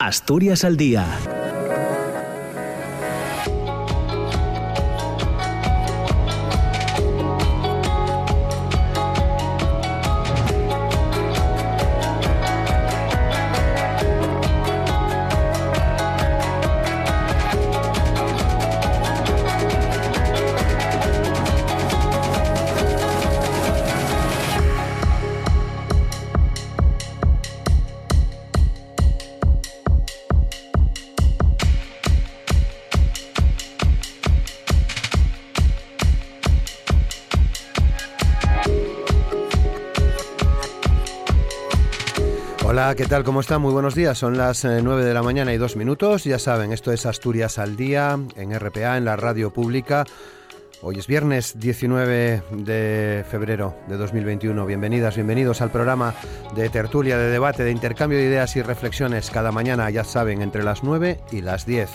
Asturias al día ¿qué tal? ¿Cómo están? Muy buenos días. Son las 9 eh, de la mañana y dos minutos. Ya saben, esto es Asturias al Día en RPA, en la radio pública. Hoy es viernes 19 de febrero de 2021. Bienvenidas, bienvenidos al programa de tertulia, de debate, de intercambio de ideas y reflexiones cada mañana, ya saben, entre las 9 y las 10.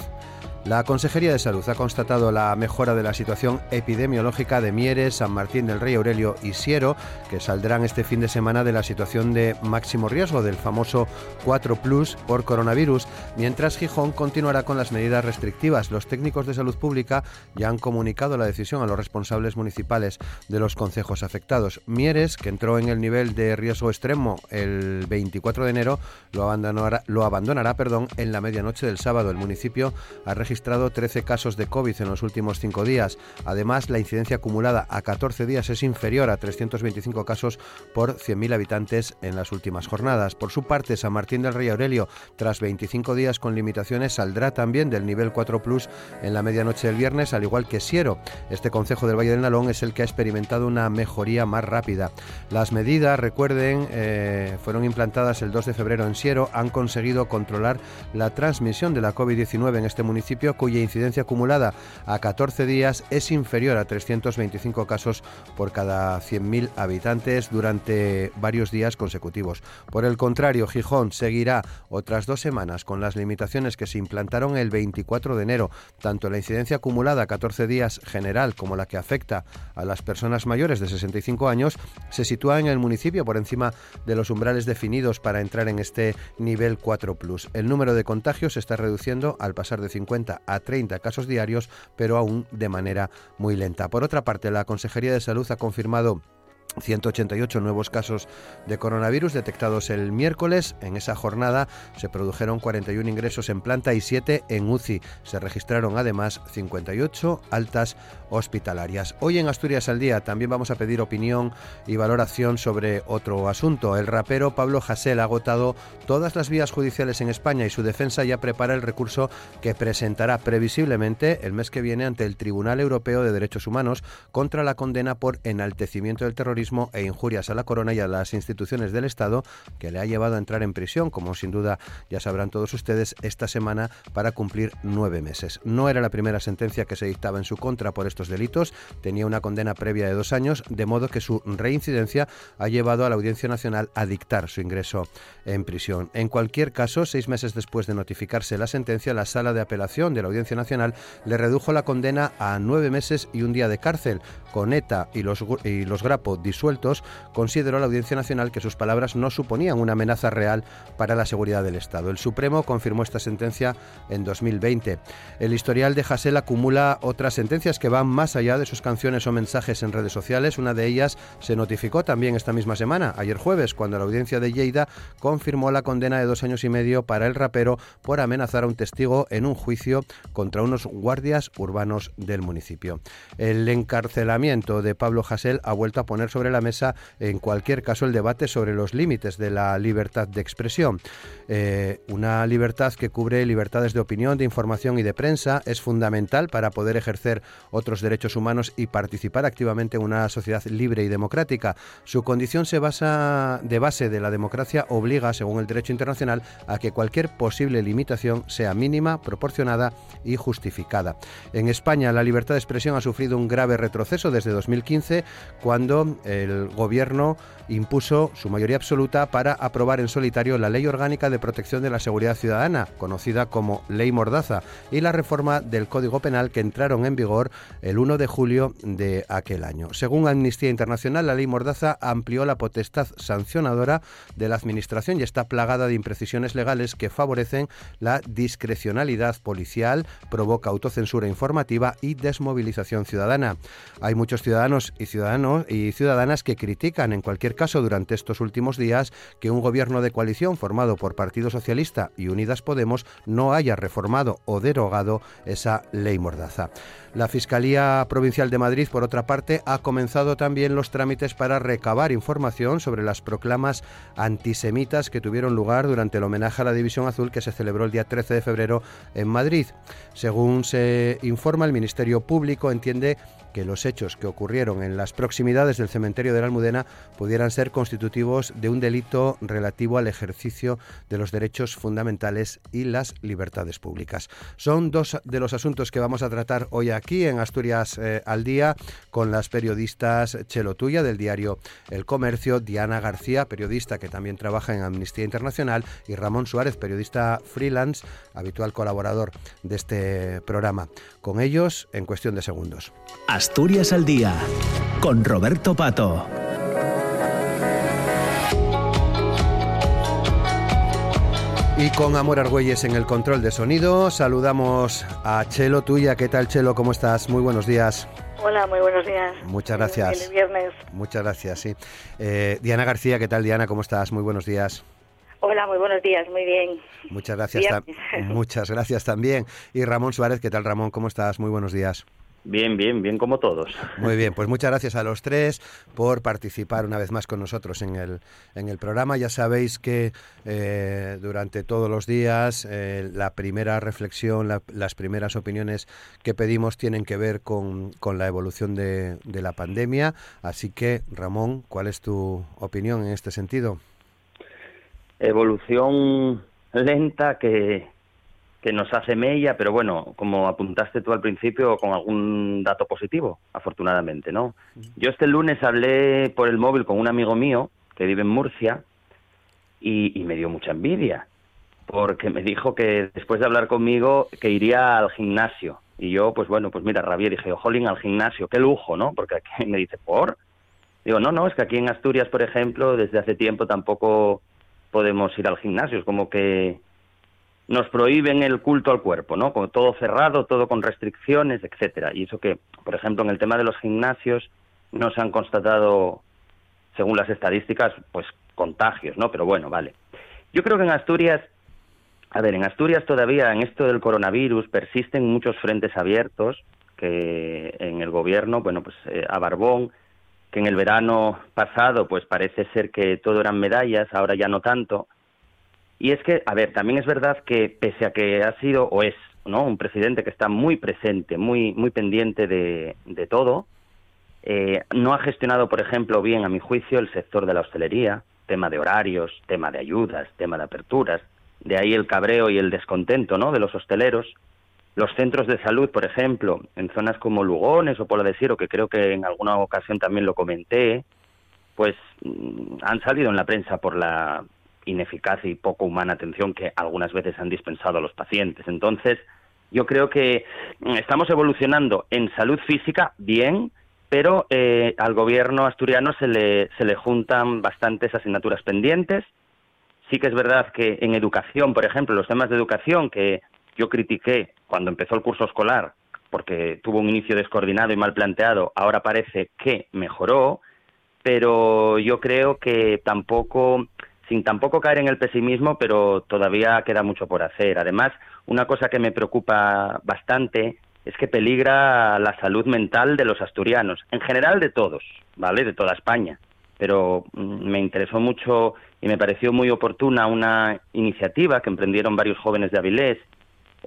La Consejería de Salud ha constatado la mejora de la situación epidemiológica de Mieres, San Martín del Rey Aurelio y Siero, que saldrán este fin de semana de la situación de máximo riesgo del famoso 4 Plus por coronavirus, mientras Gijón continuará con las medidas restrictivas. Los técnicos de salud pública ya han comunicado la decisión a los responsables municipales de los concejos afectados. Mieres, que entró en el nivel de riesgo extremo el 24 de enero, lo abandonará, lo abandonará perdón, en la medianoche del sábado. El municipio ha registrado registrado 13 casos de COVID en los últimos cinco días. Además, la incidencia acumulada a 14 días es inferior a 325 casos por 100.000 habitantes en las últimas jornadas. Por su parte, San Martín del Rey Aurelio, tras 25 días con limitaciones, saldrá también del nivel 4 Plus en la medianoche del viernes, al igual que Siero. Este concejo del Valle del Nalón es el que ha experimentado una mejoría más rápida. Las medidas, recuerden, eh, fueron implantadas el 2 de febrero en Siero, han conseguido controlar la transmisión de la COVID-19 en este municipio cuya incidencia acumulada a 14 días es inferior a 325 casos por cada 100.000 habitantes durante varios días consecutivos. Por el contrario, Gijón seguirá otras dos semanas con las limitaciones que se implantaron el 24 de enero. Tanto la incidencia acumulada a 14 días general como la que afecta a las personas mayores de 65 años se sitúa en el municipio por encima de los umbrales definidos para entrar en este nivel 4 El número de contagios se está reduciendo al pasar de 50 a 30 casos diarios, pero aún de manera muy lenta. Por otra parte, la Consejería de Salud ha confirmado 188 nuevos casos de coronavirus detectados el miércoles. En esa jornada se produjeron 41 ingresos en planta y 7 en UCI. Se registraron además 58 altas hospitalarias. Hoy en Asturias al Día también vamos a pedir opinión y valoración sobre otro asunto. El rapero Pablo Hasél ha agotado todas las vías judiciales en España y su defensa ya prepara el recurso que presentará previsiblemente el mes que viene ante el Tribunal Europeo de Derechos Humanos contra la condena por enaltecimiento del terrorismo e injurias a la corona y a las instituciones del Estado que le ha llevado a entrar en prisión, como sin duda ya sabrán todos ustedes, esta semana para cumplir nueve meses. No era la primera sentencia que se dictaba en su contra por estos delitos, tenía una condena previa de dos años, de modo que su reincidencia ha llevado a la Audiencia Nacional a dictar su ingreso en prisión. En cualquier caso, seis meses después de notificarse la sentencia, la sala de apelación de la Audiencia Nacional le redujo la condena a nueve meses y un día de cárcel. Con ETA y los, y los Grapo sueltos, consideró la Audiencia Nacional que sus palabras no suponían una amenaza real para la seguridad del Estado. El Supremo confirmó esta sentencia en 2020. El historial de Hassel acumula otras sentencias que van más allá de sus canciones o mensajes en redes sociales. Una de ellas se notificó también esta misma semana, ayer jueves, cuando la audiencia de Lleida confirmó la condena de dos años y medio para el rapero por amenazar a un testigo en un juicio contra unos guardias urbanos del municipio. El encarcelamiento de Pablo Hasél ha vuelto a poner sobre la mesa, en cualquier caso, el debate sobre los límites de la libertad de expresión. Eh, una libertad que cubre libertades de opinión, de información y de prensa es fundamental para poder ejercer otros derechos humanos y participar activamente en una sociedad libre y democrática. Su condición se basa de base de la democracia obliga, según el derecho internacional, a que cualquier posible limitación sea mínima, proporcionada y justificada. En España, la libertad de expresión ha sufrido un grave retroceso desde 2015, cuando el gobierno impuso su mayoría absoluta para aprobar en solitario la Ley Orgánica de Protección de la Seguridad Ciudadana, conocida como Ley Mordaza, y la reforma del Código Penal que entraron en vigor el 1 de julio de aquel año. Según Amnistía Internacional, la Ley Mordaza amplió la potestad sancionadora de la Administración y está plagada de imprecisiones legales que favorecen la discrecionalidad policial, provoca autocensura informativa y desmovilización ciudadana. Hay muchos ciudadanos y ciudadanos y ciudadanas que critican en cualquier caso durante estos últimos días que un gobierno de coalición formado por Partido Socialista y Unidas Podemos no haya reformado o derogado esa ley mordaza. La Fiscalía Provincial de Madrid, por otra parte, ha comenzado también los trámites para recabar información sobre las proclamas antisemitas que tuvieron lugar durante el homenaje a la División Azul que se celebró el día 13 de febrero en Madrid. Según se informa, el Ministerio Público entiende que los hechos que ocurrieron en las proximidades del cementerio de la Almudena pudieran ser constitutivos de un delito relativo al ejercicio de los derechos fundamentales y las libertades públicas. Son dos de los asuntos que vamos a tratar hoy aquí en Asturias eh, al Día con las periodistas Chelo Tuya del diario El Comercio, Diana García, periodista que también trabaja en Amnistía Internacional, y Ramón Suárez, periodista freelance, habitual colaborador de este programa. Con ellos en cuestión de segundos. Asturias al Día, con Roberto Pato. Y con Amor Argüelles en el control de sonido, saludamos a Chelo Tuya. ¿Qué tal, Chelo? ¿Cómo estás? Muy buenos días. Hola, muy buenos días. Muchas gracias. El viernes. Muchas gracias, sí. Eh, Diana García, ¿qué tal, Diana? ¿Cómo estás? Muy buenos días. Hola, muy buenos días, muy bien. Muchas gracias. Muchas gracias también. Y Ramón Suárez, ¿qué tal, Ramón? ¿Cómo estás? Muy buenos días. Bien, bien, bien como todos. Muy bien, pues muchas gracias a los tres por participar una vez más con nosotros en el, en el programa. Ya sabéis que eh, durante todos los días eh, la primera reflexión, las primeras opiniones que pedimos tienen que ver con, con la evolución de, de la pandemia. Así que, Ramón, ¿cuál es tu opinión en este sentido? Evolución lenta que, que nos hace mella, pero bueno, como apuntaste tú al principio, con algún dato positivo, afortunadamente, ¿no? Yo este lunes hablé por el móvil con un amigo mío que vive en Murcia y, me dio mucha envidia, porque me dijo que después de hablar conmigo que iría al gimnasio. Y yo, pues bueno, pues mira, rabia, dije, jolín, al gimnasio, qué lujo, ¿no? Porque aquí me dice, ¿por? Digo, no, no, es que aquí en Asturias, por ejemplo, desde hace tiempo tampoco podemos ir al gimnasio, es como que nos prohíben el culto al cuerpo, ¿no? Como todo cerrado, todo con restricciones, etcétera. Y eso que, por ejemplo, en el tema de los gimnasios no se han constatado, según las estadísticas, pues contagios, ¿no? Pero bueno, vale. Yo creo que en Asturias, a ver, en Asturias todavía en esto del coronavirus persisten muchos frentes abiertos que en el gobierno, bueno, pues eh, a Barbón, que en el verano pasado, pues parece ser que todo eran medallas, ahora ya no tanto y es que, a ver, también es verdad que pese a que ha sido o es ¿no? un presidente que está muy presente, muy, muy pendiente de, de todo, eh, no ha gestionado, por ejemplo, bien, a mi juicio, el sector de la hostelería, tema de horarios, tema de ayudas, tema de aperturas, de ahí el cabreo y el descontento ¿no? de los hosteleros. Los centros de salud, por ejemplo, en zonas como Lugones o Pola de Siero, que creo que en alguna ocasión también lo comenté, pues mm, han salido en la prensa por la ineficaz y poco humana atención que algunas veces han dispensado a los pacientes. Entonces, yo creo que mm, estamos evolucionando en salud física bien, pero eh, al gobierno asturiano se le, se le juntan bastantes asignaturas pendientes. Sí que es verdad que en educación, por ejemplo, los temas de educación que yo critiqué cuando empezó el curso escolar, porque tuvo un inicio descoordinado y mal planteado, ahora parece que mejoró, pero yo creo que tampoco sin tampoco caer en el pesimismo, pero todavía queda mucho por hacer. Además, una cosa que me preocupa bastante es que peligra la salud mental de los asturianos, en general de todos, ¿vale? De toda España. Pero mm, me interesó mucho y me pareció muy oportuna una iniciativa que emprendieron varios jóvenes de Avilés,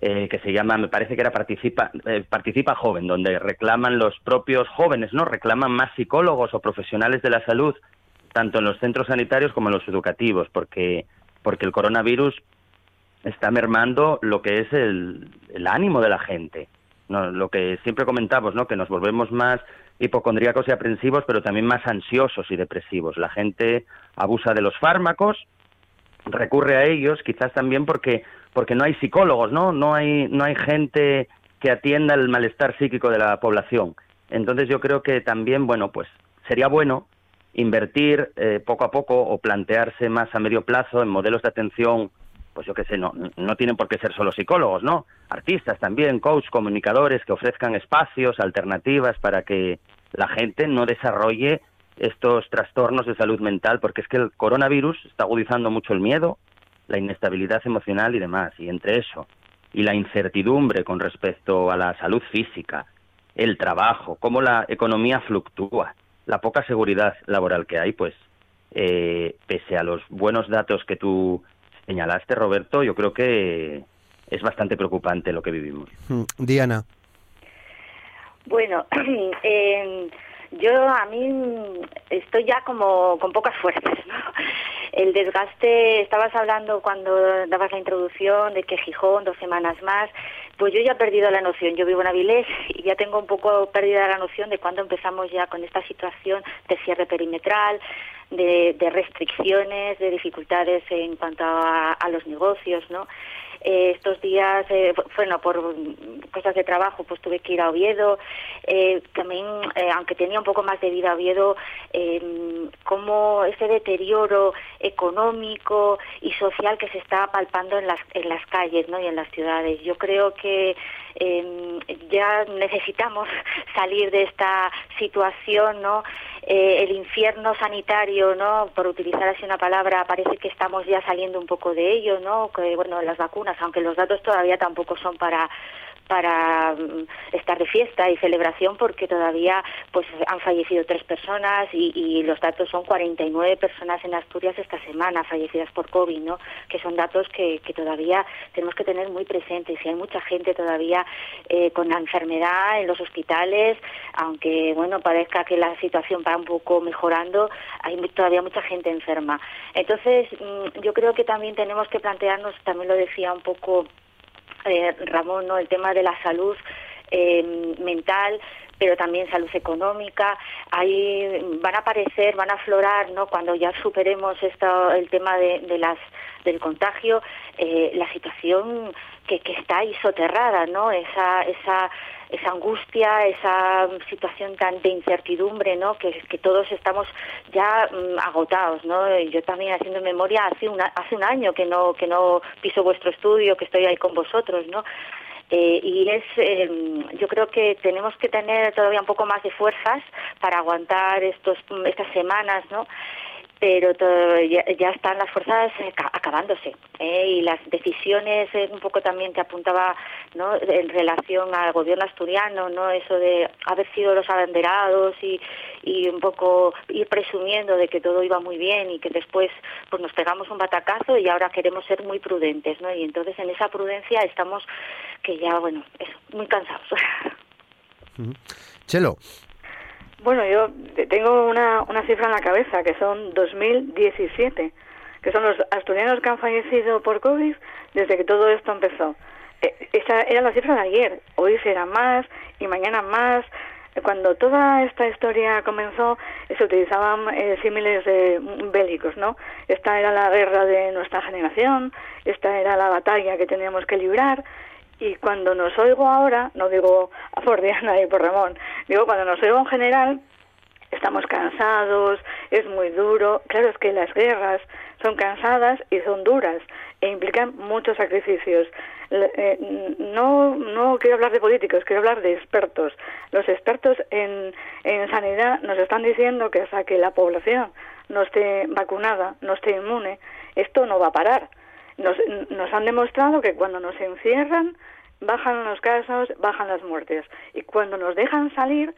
eh, que se llama, me parece que era Participa, eh, Participa Joven, donde reclaman los propios jóvenes, ¿no? Reclaman más psicólogos o profesionales de la salud tanto en los centros sanitarios como en los educativos, porque, porque el coronavirus está mermando lo que es el, ánimo de la gente. lo que siempre comentamos, ¿no? Que nos volvemos más hipocondríacos y aprensivos, pero también más ansiosos y depresivos. La gente abusa de los fármacos, recurre a ellos, quizás también porque porque no hay psicólogos, ¿no? No hay no hay gente que atienda el malestar psíquico de la población. Entonces yo creo que también, bueno, pues sería bueno invertir eh, poco a poco o plantearse más a medio plazo en modelos de atención, pues yo qué sé, no, no tienen por qué ser solo psicólogos, ¿no? Artistas también, coach, comunicadores que ofrezcan espacios, alternativas para que la gente no desarrolle estos trastornos de salud mental, porque es que el coronavirus está agudizando mucho el miedo, la inestabilidad emocional y demás, y entre eso y la incertidumbre con respecto a la salud física, el trabajo, cómo la economía fluctúa, la poca seguridad laboral que hay, pues eh, pese a los buenos datos que tú señalaste, Roberto, yo creo que es bastante preocupante lo que vivimos. Hmm, Diana. Bueno, eh, yo a mí estoy ya como con pocas fuerzas, ¿no? El desgaste, estabas hablando cuando dabas la introducción de que Gijón, dos semanas más, pues yo ya he perdido la noción. Yo vivo en Avilés y ya tengo un poco perdida la noción de cuándo empezamos ya con esta situación de cierre perimetral, de, restricciones, de dificultades en cuanto a, a los negocios, ¿no? Eh, estos días, eh, bueno, por cosas de trabajo, pues tuve que ir a Oviedo. Eh, también, aunque tenía un poco más de vida a Oviedo, como ese deterioro económico y social que se está palpando en las, en las calles ¿no? y en las ciudades. Yo creo que ya necesitamos salir de esta situación, ¿no? Eh, el infierno sanitario, ¿no? Por utilizar así una palabra, parece que estamos ya saliendo un poco de ello, ¿no? Que, bueno, las vacunas, aunque los datos todavía tampoco son para para mm, estar de fiesta y celebración porque todavía pues han fallecido tres personas y, y, los datos son 49 personas en Asturias esta semana fallecidas por COVID, ¿no? Que son datos que, todavía tenemos que tener muy presentes y hay mucha gente todavía eh, con la enfermedad en los hospitales, aunque bueno parezca que la situación va un poco mejorando, hay todavía mucha gente enferma. Entonces mm, yo creo que también tenemos que plantearnos, también lo decía un poco eh, Ramón, ¿no? el tema de la salud eh, mental, pero también salud económica. Ahí van a aparecer, van a aflorar, ¿no? Cuando ya superemos esto, el tema de, las del contagio, eh, la situación que, que está ahí soterrada, ¿no? Esa, esa esa angustia, esa situación tan de incertidumbre, ¿no? Que, todos estamos ya mm, agotados, ¿no? Yo también haciendo memoria hace una, hace un año que no que no piso vuestro estudio, que estoy ahí con vosotros, ¿no? Eh, y es, em, yo creo que tenemos que tener todavía un poco más de fuerzas para aguantar estos estas semanas, ¿no? Pero ya, están las fuerzas acabándose ¿eh? y las decisiones eh, un poco también te apuntaba no en relación al gobierno asturiano no eso de haber sido los abanderados y, y un poco ir presumiendo de que todo iba muy bien y que después pues nos pegamos un batacazo y ahora queremos ser muy prudentes no y entonces en esa prudencia estamos que ya bueno eso muy cansados. Chelo bueno, yo tengo una, una cifra en la cabeza, que son 2017, que son los asturianos que han fallecido por COVID desde que todo esto empezó. Eh, esa era la cifra de ayer, hoy será más y mañana más. Cuando toda esta historia comenzó, se utilizaban eh, símiles bélicos, ¿no? Esta era la guerra de nuestra generación, esta era la batalla que teníamos que librar, y cuando nos oigo ahora, no digo por Diana y por Ramón, digo cuando nos oigo en general, estamos cansados, es muy duro. Claro, es que las guerras son cansadas y son duras e implican muchos sacrificios. Eh, no, no quiero hablar de políticos, quiero hablar de expertos. Los expertos en, en sanidad nos están diciendo que hasta que la población no esté vacunada, no esté inmune, esto no va a parar. Nos, nos han demostrado que cuando nos encierran, bajan los casos, bajan las muertes. Y cuando nos dejan salir,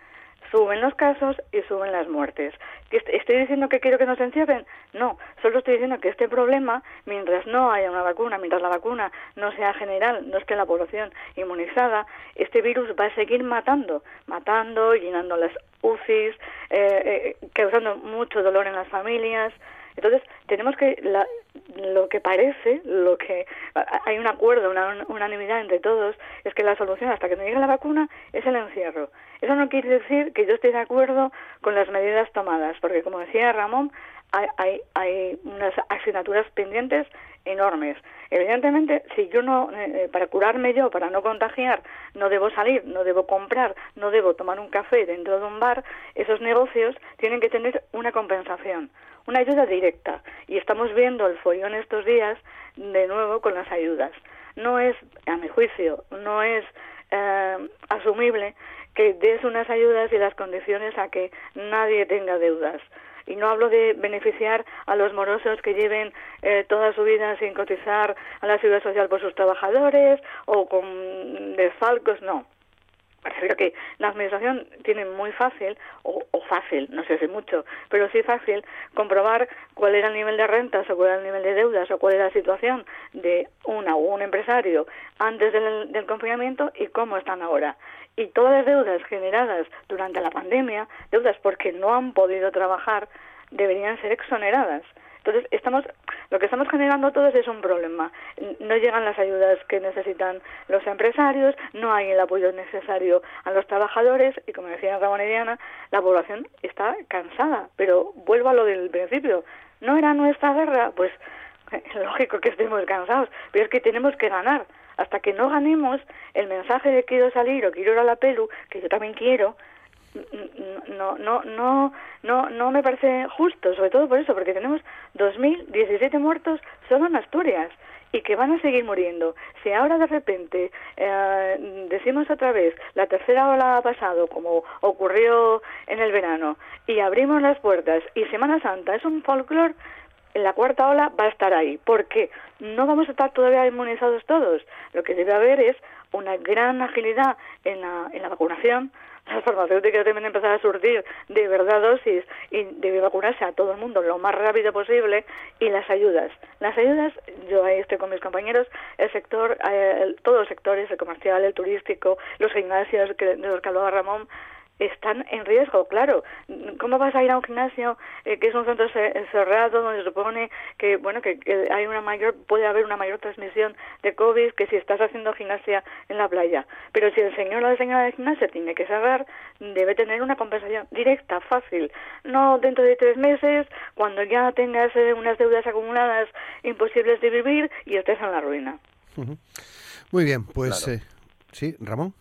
suben los casos y suben las muertes. ¿Estoy diciendo que quiero que nos encierren? No, solo estoy diciendo que este problema, mientras no haya una vacuna, mientras la vacuna no sea general, no esté la población inmunizada, este virus va a seguir matando, matando, llenando las UCIs, eh, eh, causando mucho dolor en las familias, Entonces, tenemos que, lo que parece, lo que hay un acuerdo, una unanimidad entre todos, es que la solución hasta que no llegue la vacuna es el encierro. Eso no quiere decir que yo esté de acuerdo con las medidas tomadas, porque como decía Ramón, hay, hay, unas asignaturas pendientes enormes. Evidentemente, si yo no, eh, eh, para curarme yo, para no contagiar, no debo salir, no debo comprar, no debo tomar un café dentro de un bar, esos negocios tienen que tener una compensación, una ayuda directa. Y estamos viendo el follón estos días de nuevo con las ayudas. No es, a mi juicio, no es eh, asumible que des unas ayudas y las condiciones a que nadie tenga deudas. Y no hablo de beneficiar a los morosos que lleven eh, toda su vida sin cotizar a la seguridad social por sus trabajadores o con desfalcos, no. Prefiero que la administración tiene muy fácil, o, o, fácil, no sé si mucho, pero sí fácil, comprobar cuál era el nivel de rentas o cuál era el nivel de deudas o cuál era la situación de una o un empresario antes del, del confinamiento y cómo están ahora y todas las deudas generadas durante la pandemia, deudas porque no han podido trabajar, deberían ser exoneradas. Entonces, estamos, lo que estamos generando todos es un problema. No llegan las ayudas que necesitan los empresarios, no hay el apoyo necesario a los trabajadores y, como decía Ramón la población está cansada. Pero vuelvo a lo del principio. ¿No era nuestra guerra? Pues lógico que estemos cansados, pero es que tenemos que ganar hasta que no ganemos el mensaje de quiero salir o quiero ir a la pelu, que yo también quiero, no, no, no, no, no me parece justo, sobre todo por eso, porque tenemos 2.017 muertos solo en Asturias y que van a seguir muriendo. Si ahora de repente eh, decimos otra vez la tercera ola ha pasado, como ocurrió en el verano, y abrimos las puertas y Semana Santa es un folclore, la cuarta ola va a estar ahí. porque No vamos a estar todavía inmunizados todos. Lo que debe haber es una gran agilidad en la, en la vacunación. Las farmacéuticas deben empezar a surtir de verdad dosis y debe vacunarse a todo el mundo lo más rápido posible. Y las ayudas. Las ayudas, yo ahí estoy con mis compañeros, el sector, eh, todos los sectores, el comercial, el turístico, los gimnasios que, de los que hablaba Ramón, están en riesgo, claro. ¿Cómo vas a ir a un gimnasio eh, que es un centro cerrado donde se supone que bueno que, hay una mayor puede haber una mayor transmisión de COVID que si estás haciendo gimnasia en la playa? Pero si el señor o la señora de gimnasia tiene que cerrar, debe tener una compensación directa, fácil, no dentro de tres meses cuando ya tengas eh, unas deudas acumuladas imposibles de vivir y estés en la ruina. Muy bien, pues eh, sí, Ramón.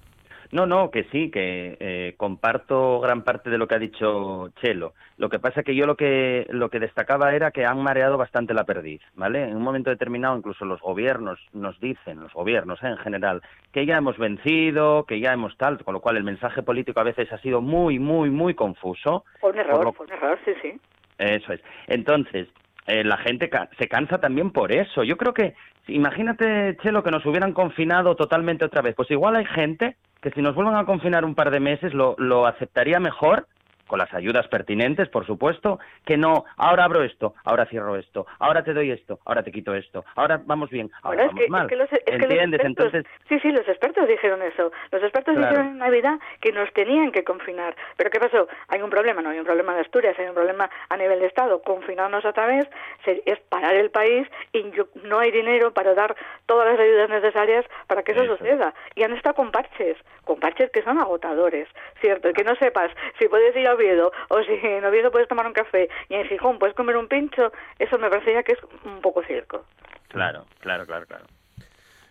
No, no, que sí, que eh, comparto gran parte de lo que ha dicho Chelo. Lo que pasa es que yo lo que, lo que destacaba era que han mareado bastante la perdiz, ¿vale? En un momento determinado incluso los gobiernos nos dicen, los gobiernos ¿eh? en general, que ya hemos vencido, que ya hemos tal, con lo cual el mensaje político a veces ha sido muy, muy, muy confuso. Por un error, por un error, sí, sí. Eso es. Entonces, eh, la gente se cansa también por eso. Yo creo que, imagínate, Chelo, que nos hubieran confinado totalmente otra vez. Pues igual hay gente que si nos vuelvan a confinar un par de meses lo, lo aceptaría mejor con las ayudas pertinentes, por supuesto, que no, ahora abro esto, ahora cierro esto, ahora te doy esto, ahora te quito esto, ahora vamos bien, ahora vamos mal. ¿Entiendes? Entonces... Sí, sí, los expertos dijeron eso. Los expertos dijeron en Navidad que nos tenían que confinar. Pero ¿qué pasó? Hay un problema, no hay un problema de Asturias, hay un problema a nivel de Estado. Confinarnos otra vez es parar el país y no hay dinero para dar todas las ayudas necesarias para que eso, suceda. Y han estado con parches, con parches que son agotadores, ¿cierto? Y que no sepas si puedes ir a Oviedo, o si en Oviedo puedes tomar un café y en Gijón puedes comer un pincho, eso me parece ya que es un poco circo. Claro, claro, claro, claro.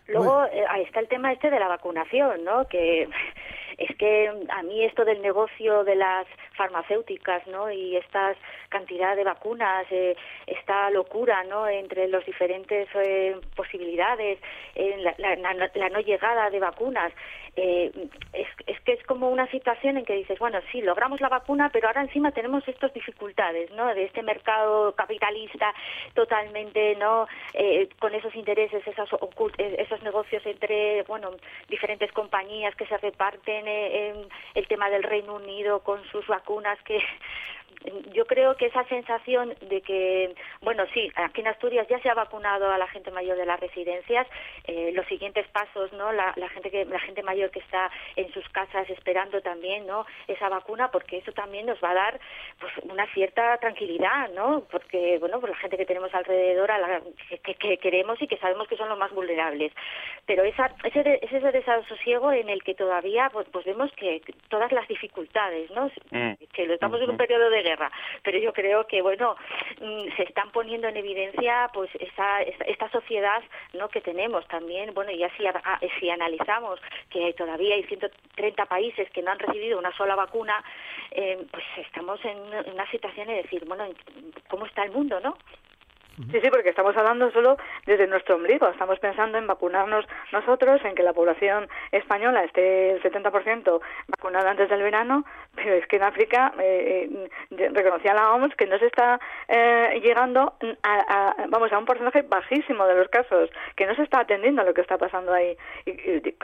Luego eh, ahí está el tema este de la vacunación, ¿no? Que es que a mí esto del negocio de las farmacéuticas, ¿no? Y esta cantidad de vacunas, eh, esta locura, ¿no? Entre las diferentes eh, posibilidades, la, la, no llegada de vacunas, eh, es, que es como una situación en que dices, bueno, sí, logramos la vacuna, pero ahora encima tenemos estas dificultades, ¿no? De este mercado capitalista totalmente, ¿no? Eh, con esos intereses, esos, eh, esos negocios entre, bueno, diferentes compañías que se reparten, el tema del Reino Unido con sus vacunas que yo creo que esa sensación de que, bueno, sí, aquí en Asturias ya se ha vacunado a la gente mayor de las residencias, eh, los siguientes pasos, ¿no? La, gente que la gente mayor que está en sus casas esperando también, ¿no? Esa vacuna, porque eso también nos va a dar, pues, una cierta tranquilidad, ¿no? Porque, bueno, pues la gente que tenemos alrededor, a la que, queremos y que sabemos que son los más vulnerables, pero esa ese ese desasosiego en el que todavía, pues, pues vemos que todas las dificultades, ¿no? Mm. Que estamos en un periodo de pero yo creo que bueno mm, se están poniendo en evidencia pues esa, esta sociedad no que tenemos también. Bueno y así si analizamos que todavía hay 130 países que no han recibido una sola vacuna eh, pues estamos en una situación de decir bueno cómo está el mundo no Sí, sí, porque estamos hablando solo desde nuestro ombligo. Estamos pensando en vacunarnos nosotros, en que la población española esté el 70% vacunada antes del verano, pero es que en África eh, eh, reconocía la OMS que no se está eh, llegando a, vamos, a un porcentaje bajísimo de los casos, que no se está atendiendo a lo que está pasando ahí.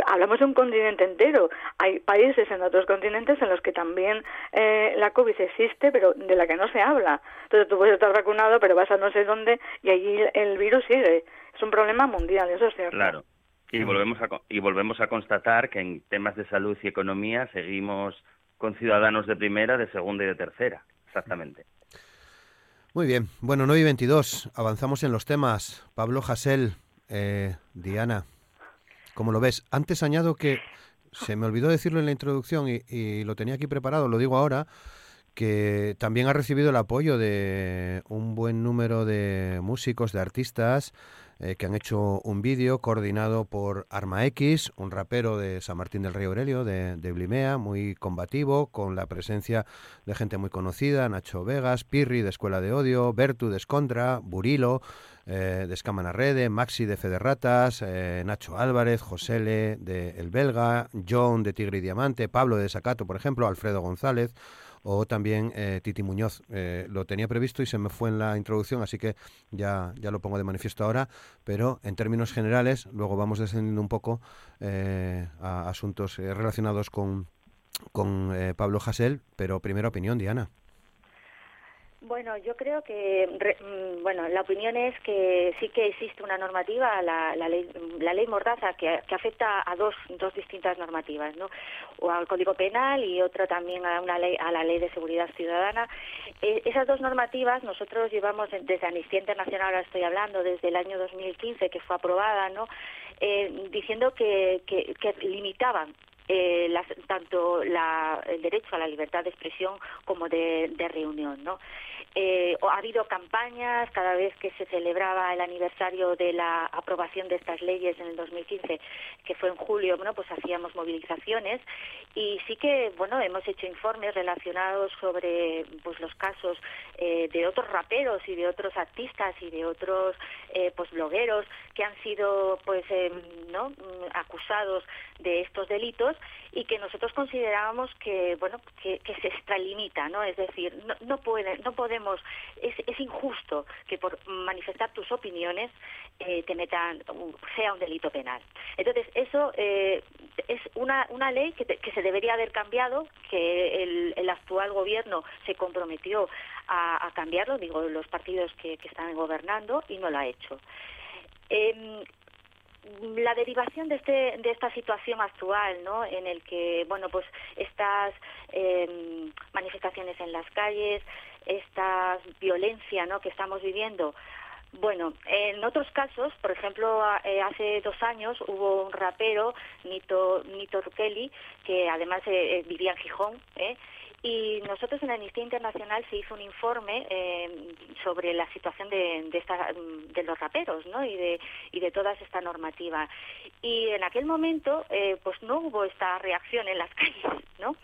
hablamos de un continente entero. Hay países en otros continentes en los que también la COVID existe, pero de la que no se habla. Entonces tú puedes estar vacunado, pero vas a no sé dónde y allí el virus sigue. Es un problema mundial, eso es cierto. Claro. Y volvemos a, y volvemos a constatar que en temas de salud y economía seguimos con ciudadanos de primera, de segunda y de tercera. Exactamente. Muy bien. Bueno, 9 y 22. Avanzamos en los temas. Pablo Jasel, eh, Diana, ¿cómo lo ves? Antes añado que se me olvidó decirlo en la introducción y lo tenía aquí preparado, lo digo ahora que también ha recibido el apoyo de un buen número de músicos, de artistas, eh, que han hecho un vídeo coordinado por Arma X, un rapero de San Martín del Rey Aurelio, de, Blimea, muy combativo, con la presencia de gente muy conocida, Nacho Vegas, Pirri de Escuela de Odio, Bertu de Escontra, Burilo eh, de Escamana Rede, Maxi de Federratas, eh, Nacho Álvarez, Josele de El Belga, John de Tigre y Diamante, Pablo de Desacato, por ejemplo, Alfredo González, o también eh, Titi Muñoz. Eh, lo tenía previsto y se me fue en la introducción, así que ya, ya lo pongo de manifiesto ahora, pero en términos generales, luego vamos descendiendo un poco eh, a asuntos relacionados con, con Pablo Hasel, pero primera opinión, Diana. Bueno, yo creo que, mm, bueno, la opinión es que sí que existe una normativa, la, ley, Mordaza, que, afecta a dos, dos distintas normativas, ¿no? O al Código Penal y otra también a una ley, a la Ley de Seguridad Ciudadana. E, esas dos normativas nosotros llevamos desde Amnistía Internacional, ahora estoy hablando, desde el año 2015 que fue aprobada, ¿no? Eh, diciendo que, que, que limitaban eh, tanto el derecho a la libertad de expresión como de, de reunión, ¿no? Eh, ha habido campañas cada vez que se celebraba el aniversario de la aprobación de estas leyes en el 2015, que fue en julio, bueno, pues hacíamos movilizaciones y sí que, bueno, hemos hecho informes relacionados sobre pues los casos eh, de otros raperos y de otros artistas y de otros eh, pues blogueros que han sido pues em, no acusados de estos delitos y que nosotros considerábamos que bueno que, se extralimita no es decir no, no pueden no podemos es, injusto que por manifestar tus opiniones eh, te metan sea un delito penal. Entonces eso eh, es una una ley que, que se debería haber cambiado que el, el actual gobierno se comprometió a, cambiarlo digo los partidos que, que están gobernando y no lo ha hecho. Eh, la derivación de, este, de esta situación actual, ¿no? En el que, bueno, pues estas eh, manifestaciones en las calles, esta violencia, ¿no? Que estamos viviendo. Bueno, en otros casos, por ejemplo, eh, hace dos años hubo un rapero, Nito, Nito Rukeli, que además eh, vivía en Gijón, ¿eh? Y nosotros en Amnistía Internacional se hizo un informe eh, sobre la situación de, de, de, los raperos ¿no? y, de, toda esta normativa. Y en aquel momento eh, pues no hubo esta reacción en las calles. ¿no?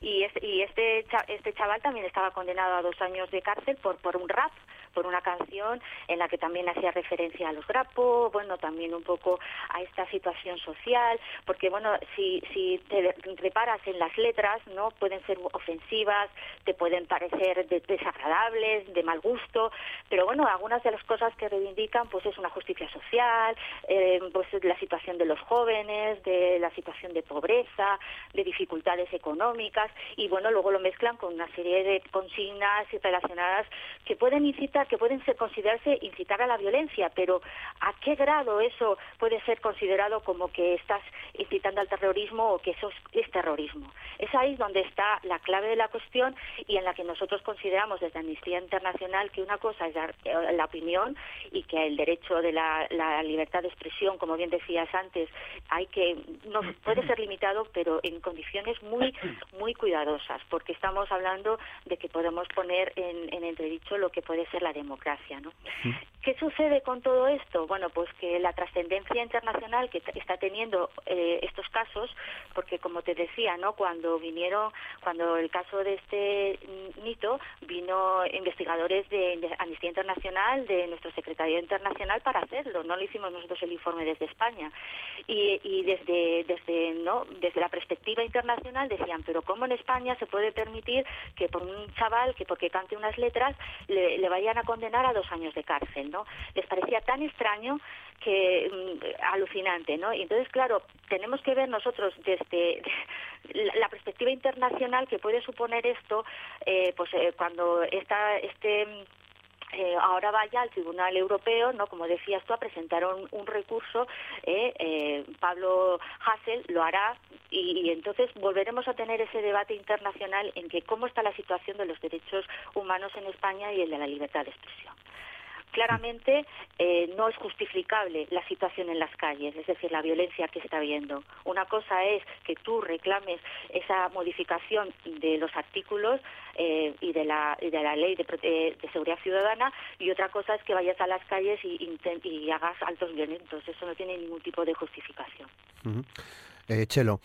Y, este, y este, este chaval también estaba condenado a dos años de cárcel por, por un rap por una canción en la que también hacía referencia a los grapos, bueno, también un poco a esta situación social, porque bueno, si, si te reparas en las letras, ¿no? Pueden ser ofensivas, te pueden parecer desagradables, de mal gusto, pero bueno, algunas de las cosas que reivindican pues es una justicia social, eh, pues la situación de los jóvenes, de la situación de pobreza, de dificultades económicas, y bueno, luego lo mezclan con una serie de consignas relacionadas que pueden incitar, que pueden ser, considerarse incitar a la violencia, pero ¿a qué grado eso puede ser considerado como que estás incitando al terrorismo o que eso es, terrorismo? Es ahí donde está la clave de la cuestión y en la que nosotros consideramos desde Amnistía Internacional que una cosa es la, opinión y que el derecho de la, la libertad de expresión, como bien decías antes, hay que no puede ser limitado, pero en condiciones muy muy cuidadosas, porque estamos hablando de que podemos poner en, en entredicho lo que puede ser la democracia, ¿no? ¿Qué sucede con todo esto? Bueno, pues que la trascendencia internacional que está teniendo eh, estos casos, porque como te decía, ¿no? Cuando vinieron, cuando el caso de este mito, vino investigadores de, Amnistía Internacional, de nuestro secretario internacional para hacerlo. No lo hicimos nosotros el informe desde España. Y, y desde, desde, ¿no? desde la perspectiva internacional decían, pero ¿cómo en España se puede permitir que por un chaval que porque cante unas letras le, le vayan a condenar a dos años de cárcel? Les parecía tan extraño que mm, alucinante, ¿no? Y entonces, claro, tenemos que ver nosotros desde la perspectiva internacional que puede suponer esto, eh, pues eh, cuando está este eh, ahora vaya al Tribunal Europeo, no como decías tú, a presentar un, recurso. Pablo Hassel lo hará y, y, entonces volveremos a tener ese debate internacional en que cómo está la situación de los derechos humanos en España y el de la libertad de expresión claramente eh, no es justificable la situación en las calles, es decir, la violencia que está habiendo. Una cosa es que tú reclames esa modificación de los artículos eh, y, de la, de la ley de, seguridad ciudadana y otra cosa es que vayas a las calles y, y, hagas altos violentos. Eso no tiene ningún tipo de justificación. Eh, Chelo,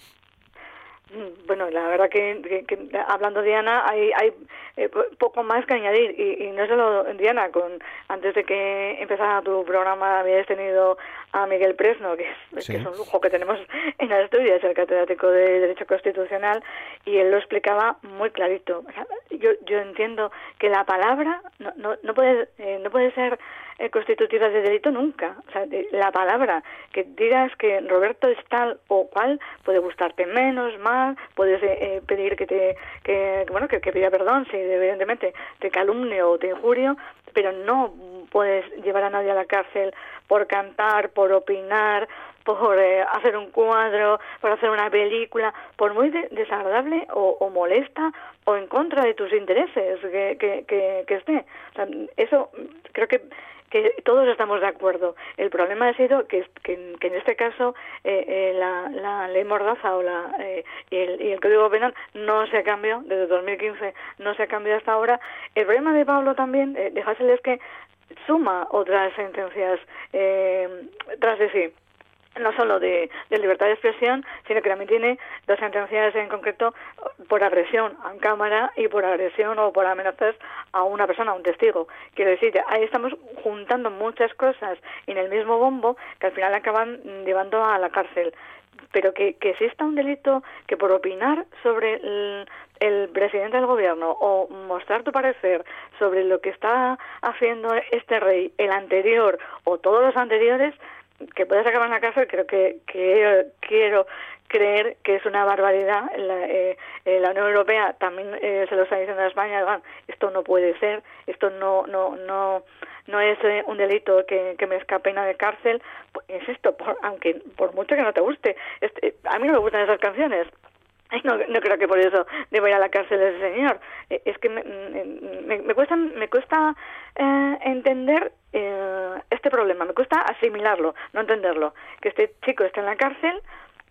bueno, la verdad que, hablando de Diana hay, hay eh, poco más que añadir y, no solo Diana, con antes de que empezara tu programa habías tenido a Miguel Presno, que es, un lujo que tenemos en Asturias, el catedrático de Derecho Constitucional, y él lo explicaba muy clarito. yo, yo entiendo que la palabra no, no, no puede, eh, no puede ser eh, constitutiva de delito nunca. O sea, la palabra que digas que Roberto es tal o cual puede gustarte menos, más, puedes eh, eh, pedir que te que bueno que, que pida perdón si evidentemente te calumne o te injurio, pero no puedes llevar a nadie a la cárcel por cantar, por opinar, por hacer un cuadro, por hacer una película, por muy desagradable o, molesta o en contra de tus intereses que, que, que, esté. O sea, eso creo que que todos estamos de acuerdo. El problema ha sido que, que, en este caso eh, eh, la, la, ley Mordaza o la, eh, y, el, y, el, Código Penal no se cambió, desde 2015 no se ha cambiado hasta ahora. El problema de Pablo también, eh, es que suma otras sentencias tras de sí no solo de, libertad de expresión, sino que también tiene dos sentencias en concreto por agresión a cámara y por agresión o por amenazas a una persona, a un testigo. Quiero decir, ahí estamos juntando muchas cosas en el mismo bombo que al final acaban llevando a la cárcel. Pero que, que exista un delito que por opinar sobre el, el presidente del gobierno o mostrar tu parecer sobre lo que está haciendo este rey, el anterior o todos los anteriores, que puedas acabar en la cárcel creo que, quiero creer que es una barbaridad. La, eh, eh, la Unión Europea también eh, se lo está diciendo a España, esto no puede ser, esto no no no no es un delito que, que merezca pena de cárcel. Es esto, por, aunque por mucho que no te guste. Este, a mí no me gustan esas canciones, no, no creo que por eso deba ir a la cárcel ese señor. Eh, es que me, me, cuesta, me cuesta eh, entender eh, este problema, me cuesta asimilarlo, no entenderlo. Que este chico esté en la cárcel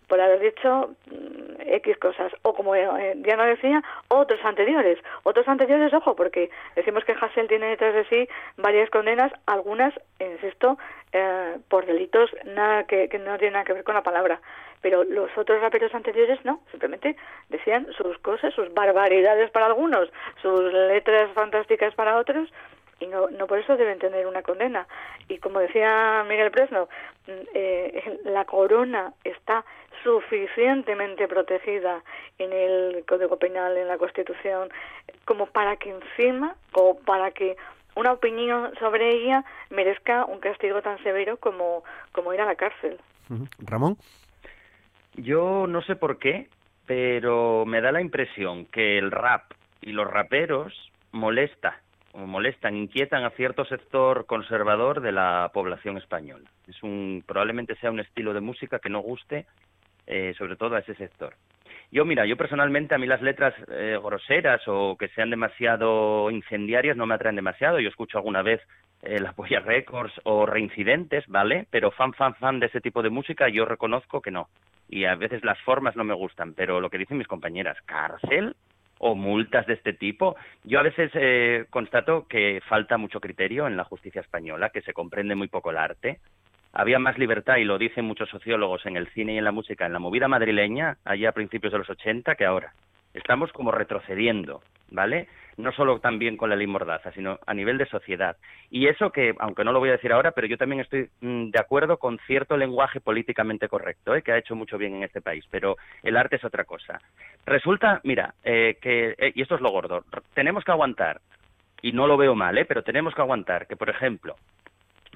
por haber dicho mm, X cosas, o como eh, Diana decía, otros anteriores. Otros anteriores, ojo, porque decimos que Hassel tiene detrás de sí varias condenas, algunas, insisto, eh, por delitos nada que, que no tienen nada que ver con la palabra. Pero los otros raperos anteriores no, simplemente decían sus cosas, sus barbaridades para algunos, sus letras fantásticas para otros, y no, no por eso deben tener una condena. Y como decía Miguel Presno, mm, eh, la corona está suficientemente protegida en el Código Penal, en la Constitución, como para que encima, o para que una opinión sobre ella merezca un castigo tan severo como, como ir a la cárcel. Ramón. Yo no sé por qué, pero me da la impresión que el rap y los raperos molesta molestan, inquietan a cierto sector conservador de la población española. Es un probablemente sea un estilo de música que no guste eh, sobre todo a ese sector. Yo, mira, yo personalmente a mí las letras eh, groseras o que sean demasiado incendiarias no me atraen demasiado. Yo escucho alguna vez eh, la Polla Records o Reincidentes, ¿vale? Pero fan, fan, fan de ese tipo de música yo reconozco que no. Y a veces las formas no me gustan, pero lo que dicen mis compañeras, cárcel o multas de este tipo, yo a veces eh, constato que falta mucho criterio en la justicia española, que se comprende muy poco el arte había más libertad, y lo dicen muchos sociólogos en el cine y en la música, en la movida madrileña, allá a principios de los 80, que ahora. Estamos como retrocediendo, ¿vale? No solo también con la ley Mordaza, sino a nivel de sociedad. Y eso que, aunque no lo voy a decir ahora, pero yo también estoy mm, de acuerdo con cierto lenguaje políticamente correcto, ¿eh? que ha hecho mucho bien en este país, pero el arte es otra cosa. Resulta, mira, eh, que, eh, y esto es lo gordo, tenemos que aguantar, y no lo veo mal, ¿eh? pero tenemos que aguantar que, por ejemplo,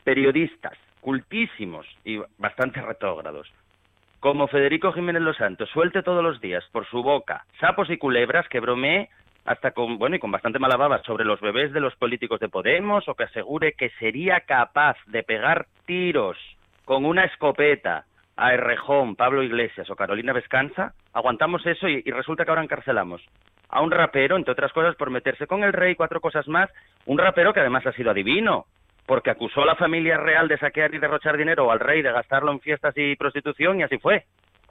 periodistas cultísimos y bastante retrógrados, como Federico Jiménez Los Santos, suelte todos los días por su boca sapos y culebras que bromee hasta con, bueno, y con bastante mala baba sobre los bebés de los políticos de Podemos, o que asegure que sería capaz de pegar tiros con una escopeta a Errejón, Pablo Iglesias o Carolina Vescanza, aguantamos eso y, resulta que ahora encarcelamos a un rapero, entre otras cosas, por meterse con el rey, cuatro cosas más, un rapero que además ha sido adivino, porque acusó a la familia real de saquear y derrochar dinero o al rey de gastarlo en fiestas y prostitución y así fue.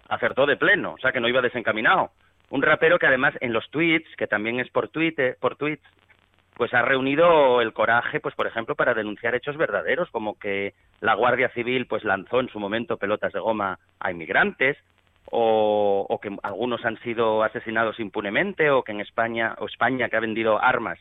Acertó de pleno, o sea que no iba desencaminado. Un rapero que además en los tweets, que también es por Twitter, por tweets, pues ha reunido el coraje, pues por ejemplo, para denunciar hechos verdaderos, como que la Guardia Civil pues lanzó en su momento pelotas de goma a inmigrantes, o, o que algunos han sido asesinados impunemente, o que en España, o España que ha vendido armas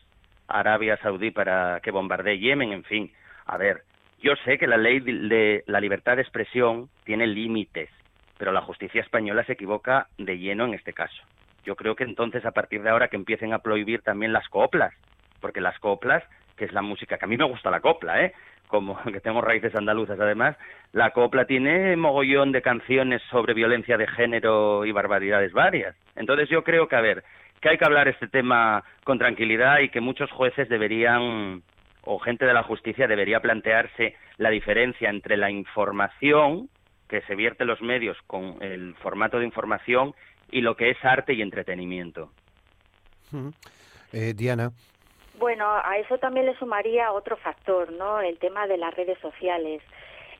a Arabia Saudí para que bombardee Yemen, en fin. A ver, yo sé que la ley de la libertad de expresión tiene límites, pero la justicia española se equivoca de lleno en este caso. Yo creo que entonces, a partir de ahora, que empiecen a prohibir también las coplas, porque las coplas, que es la música, que a mí me gusta la copla, ¿eh? como que tengo raíces andaluzas además, la copla tiene mogollón de canciones sobre violencia de género y barbaridades varias. Entonces yo creo que, a ver, que hay que hablar este tema con tranquilidad y que muchos jueces deberían o gente de la justicia debería plantearse la diferencia entre la información que se vierte en los medios con el formato de información y lo que es arte y entretenimiento. Eh, Diana. Bueno, a eso también le sumaría otro factor, ¿no? El tema de las redes sociales.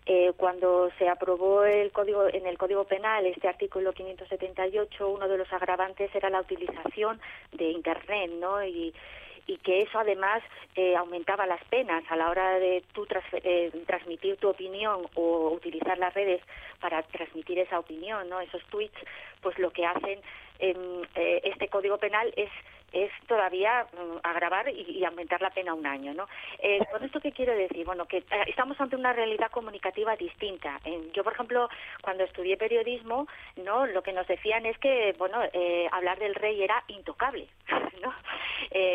Eh, cuando se aprobó el código, en el Código Penal este artículo 578, uno de los agravantes era la utilización de Internet, ¿no? Y, y que eso además eh, aumentaba las penas a la hora de tú eh, transmitir tu opinión o utilizar las redes para transmitir esa opinión, ¿no? Esos tweets, pues lo que hacen en eh, este Código Penal es es todavía mm, agravar y, aumentar la pena un año, ¿no? Eh, ¿Con esto qué quiero decir? Bueno, que estamos ante una realidad comunicativa distinta. yo, por ejemplo, cuando estudié periodismo, ¿no? Lo que nos decían es que, bueno, hablar del rey era intocable, ¿no?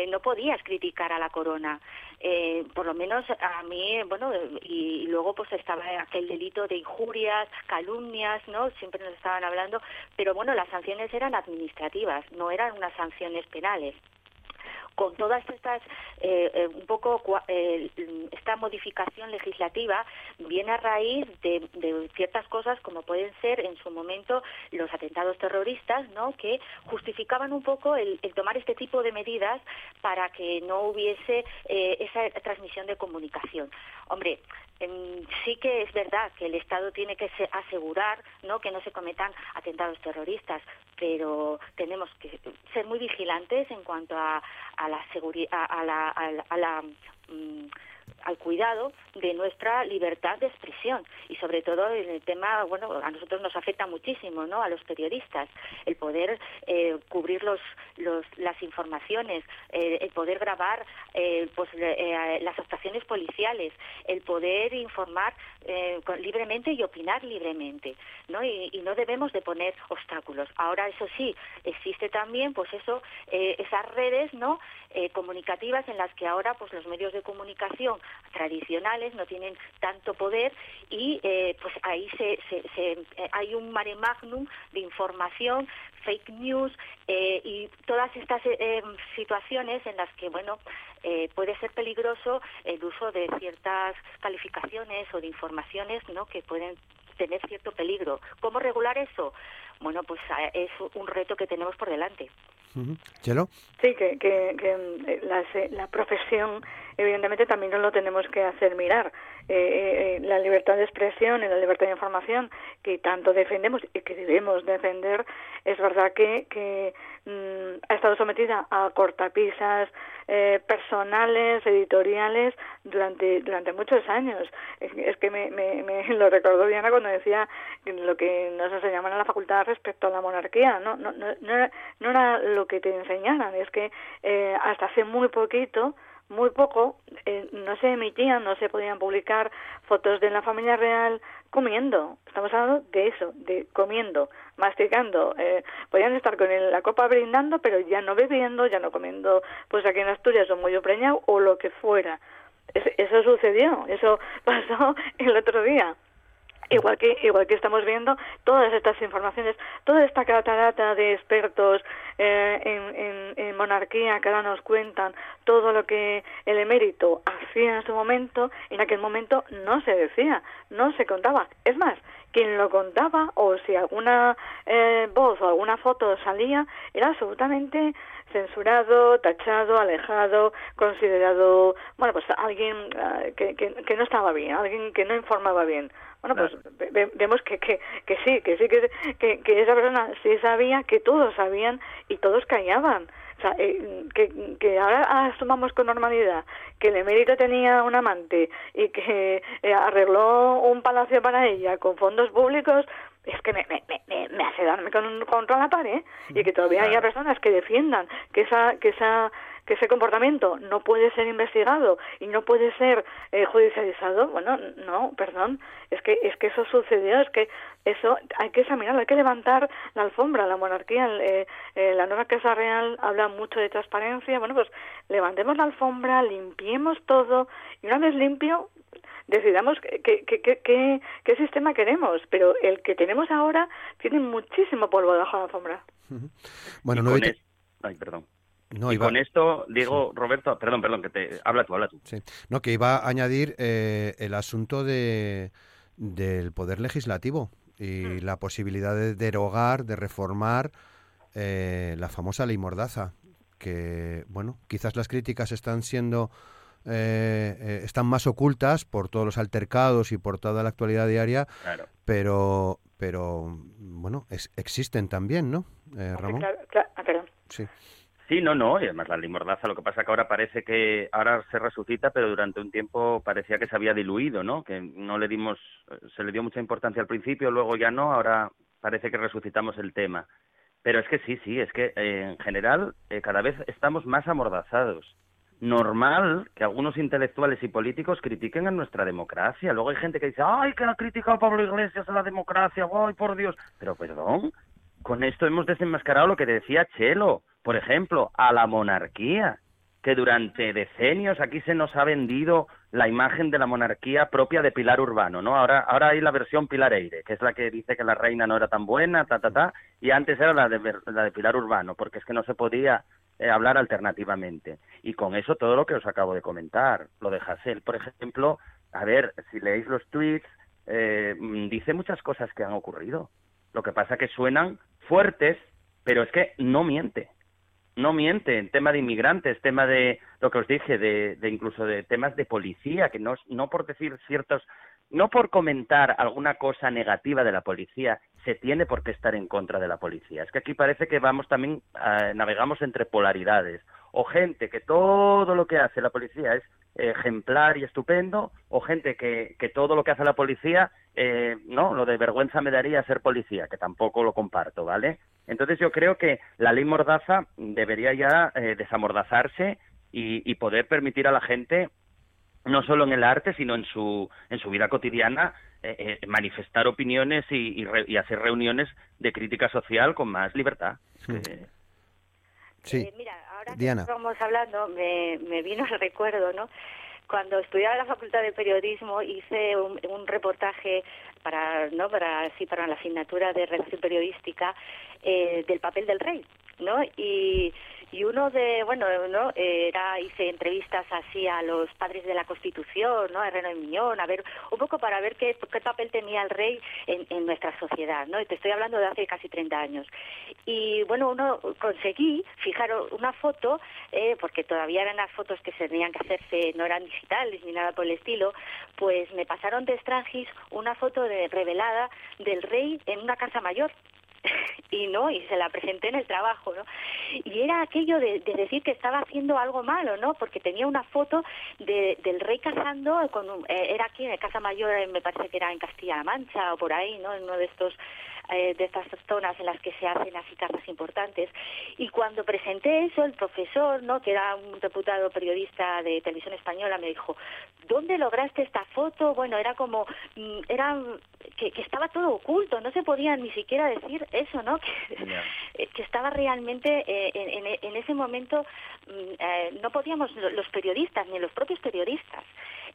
no podías criticar a la corona. Eh, por lo menos a mí, bueno, y, luego pues estaba aquel delito de injurias, calumnias, ¿no? Siempre nos estaban hablando, pero bueno, las sanciones eran administrativas, no eran unas sanciones penales tardes con todas estas, eh, eh, un poco, eh, esta modificación legislativa viene a raíz de, ciertas cosas como pueden ser en su momento los atentados terroristas, ¿no? Que justificaban un poco el, tomar este tipo de medidas para que no hubiese esa transmisión de comunicación. Hombre, em, sí que es verdad que el Estado tiene que asegurar, ¿no? Que no se cometan atentados terroristas, pero tenemos que ser muy vigilantes en cuanto a la seguridad, a, la, a la, mm, al cuidado de nuestra libertad de expresión y sobre todo en el tema, bueno, a nosotros nos afecta muchísimo, ¿no? A los periodistas, el poder eh, cubrir los, los, las informaciones, eh, el poder grabar eh, pues, las actuaciones policiales, el poder informar libremente y opinar libremente, ¿no? Y, y, no debemos de poner obstáculos. Ahora, eso sí, existe también, pues eso, esas redes, ¿no? comunicativas en las que ahora, pues los medios de comunicación tradicionales, no tienen tanto poder y eh, pues ahí se, se, hay un mare magnum de información, fake news y todas estas situaciones en las que, bueno, puede ser peligroso el uso de ciertas calificaciones o de informaciones, ¿no?, que pueden tener cierto peligro. ¿Cómo regular eso? Bueno, pues es un reto que tenemos por delante. Sí, que, que, que la, la profesión evidentemente también nos lo tenemos que hacer mirar. Eh, eh, la libertad de expresión y la libertad de información que tanto defendemos y que debemos defender, es verdad que, que mm, ha estado sometida a cortapisas eh, personales, editoriales, durante, durante muchos años. Es, que me, me, me, lo recordó Diana cuando decía lo que nos enseñaban en la facultad respecto a la monarquía. No, no, no, no, era, no era lo que te enseñaran, es que eh, hasta hace muy poquito muy poco, eh, no se emitían, no se podían publicar fotos de la familia real comiendo. Estamos hablando de eso, de comiendo, masticando. Eh, podían estar con la copa brindando, pero ya no bebiendo, ya no comiendo, pues aquí en Asturias o muy preñado o lo que fuera. eso sucedió, eso pasó el otro día. Igual que, igual que estamos viendo todas estas informaciones, toda esta catarata de expertos eh, en, en, monarquía que ahora nos cuentan todo lo que el emérito hacía en su momento, en aquel momento no se decía, no se contaba. Es más, quien lo contaba o si alguna eh, voz o alguna foto salía, era absolutamente censurado, tachado, alejado, considerado, bueno, pues alguien eh, que, que, que no estaba bien, alguien que no informaba bien. Bueno, pues vemos que, que, que sí, que sí, que, que, esa persona sí sabía, que todos sabían y todos callaban. O sea, eh, que, que ahora asumamos con normalidad que el emérito tenía un amante y que eh, arregló un palacio para ella con fondos públicos, es que me, me, me, me hace darme con, contra la pared y que todavía haya personas que defiendan que esa, que esa que ese comportamiento no puede ser investigado y no puede ser eh, judicializado, bueno, no, perdón, es que es que eso sucedió, es que eso hay que examinarlo, hay que levantar la alfombra, la monarquía, eh, eh, la nueva Casa Real habla mucho de transparencia, bueno, pues levantemos la alfombra, limpiemos todo y una vez limpio decidamos qué, qué, qué, qué, sistema queremos, pero el que tenemos ahora tiene muchísimo polvo debajo de la alfombra. Bueno, no... Ay, perdón y con esto, Diego, Roberto, perdón, perdón, que te habla tú, habla tú. Sí. No, que iba a añadir eh, el asunto de, del poder legislativo y mm. la posibilidad de derogar, de reformar eh, la famosa ley Mordaza, que, bueno, quizás las críticas están siendo... Eh, están más ocultas por todos los altercados y por toda la actualidad diaria, pero, pero bueno, existen también, ¿no, Ramón? Claro, ah, perdón. Sí. Sí, no, no, y además la ley Mordaza, lo que pasa que ahora parece que ahora se resucita, pero durante un tiempo parecía que se había diluido, ¿no? Que no le dimos, se le dio mucha importancia al principio, luego ya no, ahora parece que resucitamos el tema. Pero es que sí, sí, es que eh, en general eh, cada vez estamos más amordazados. Normal que algunos intelectuales y políticos critiquen a nuestra democracia. Luego hay gente que dice, ay, que ha criticado Pablo Iglesias a la democracia, ay, por Dios. Pero perdón, con esto hemos desenmascarado lo que decía Chelo por ejemplo, a la monarquía, que durante decenios aquí se nos ha vendido la imagen de la monarquía propia de Pilar Urbano, ¿no? Ahora, ahora hay la versión Pilar Eire, que es la que dice que la reina no era tan buena, ta, ta, ta, y antes era la de, la de Pilar Urbano, porque es que no se podía eh, hablar alternativamente. Y con eso todo lo que os acabo de comentar, lo de Hassel, por ejemplo, a ver, si leéis los tweets, eh, dice muchas cosas que han ocurrido. Lo que pasa que suenan fuertes, pero es que no miente no miente en tema de inmigrantes, tema de lo que os dije, de, de incluso de temas de policía, que no, no por decir ciertos, no por comentar alguna cosa negativa de la policía, se tiene por qué estar en contra de la policía. Es que aquí parece que vamos también, eh, navegamos entre polaridades. O gente que todo lo que hace la policía es ejemplar y estupendo, o gente que, que todo lo que hace la policía, eh, no, lo de vergüenza me daría ser policía, que tampoco lo comparto, ¿vale? Entonces yo creo que la ley Mordaza debería ya eh, desamordazarse y, poder permitir a la gente no solo en el arte, sino en su, en su vida cotidiana, eh, eh, manifestar opiniones y, hacer reuniones de crítica social con más libertad. Sí. mira, ahora que estamos hablando, me, me vino el recuerdo, ¿no? cuando estudiaba en la Facultad de Periodismo hice un, un reportaje para, ¿no? Para, sí, para la asignatura de redacción periodística eh, del papel del rey, ¿no? Y, y uno de, bueno, ¿no? Era, hice entrevistas así a los padres de la Constitución, ¿no? A Reno de Miñón, a ver, un poco para ver qué, qué papel tenía el rey en, en nuestra sociedad, ¿no? Y te estoy hablando de hace casi 30 años. Y bueno, uno conseguí, fijaros, una foto, eh, porque todavía eran las fotos que se tenían que hacerse, no eran digitales ni nada por el estilo, pues me pasaron de Strangis una foto de, revelada del rey en una casa mayor y no y se la presenté en el trabajo no y era aquello de, de, decir que estaba haciendo algo malo no porque tenía una foto de, del rey con un, eh, era aquí en casa mayor eh, me parece que era en Castilla-La Mancha o por ahí no en uno de estos eh, de estas zonas en las que se hacen así casas importantes. Y cuando presenté eso el profesor no que era un reputado periodista de televisión española me dijo dónde lograste esta foto bueno era como mm, era que, que estaba todo oculto no se podía ni siquiera decir eso no que, yeah. que estaba realmente eh, en, en, en, ese momento mm, eh, no podíamos los periodistas ni los propios periodistas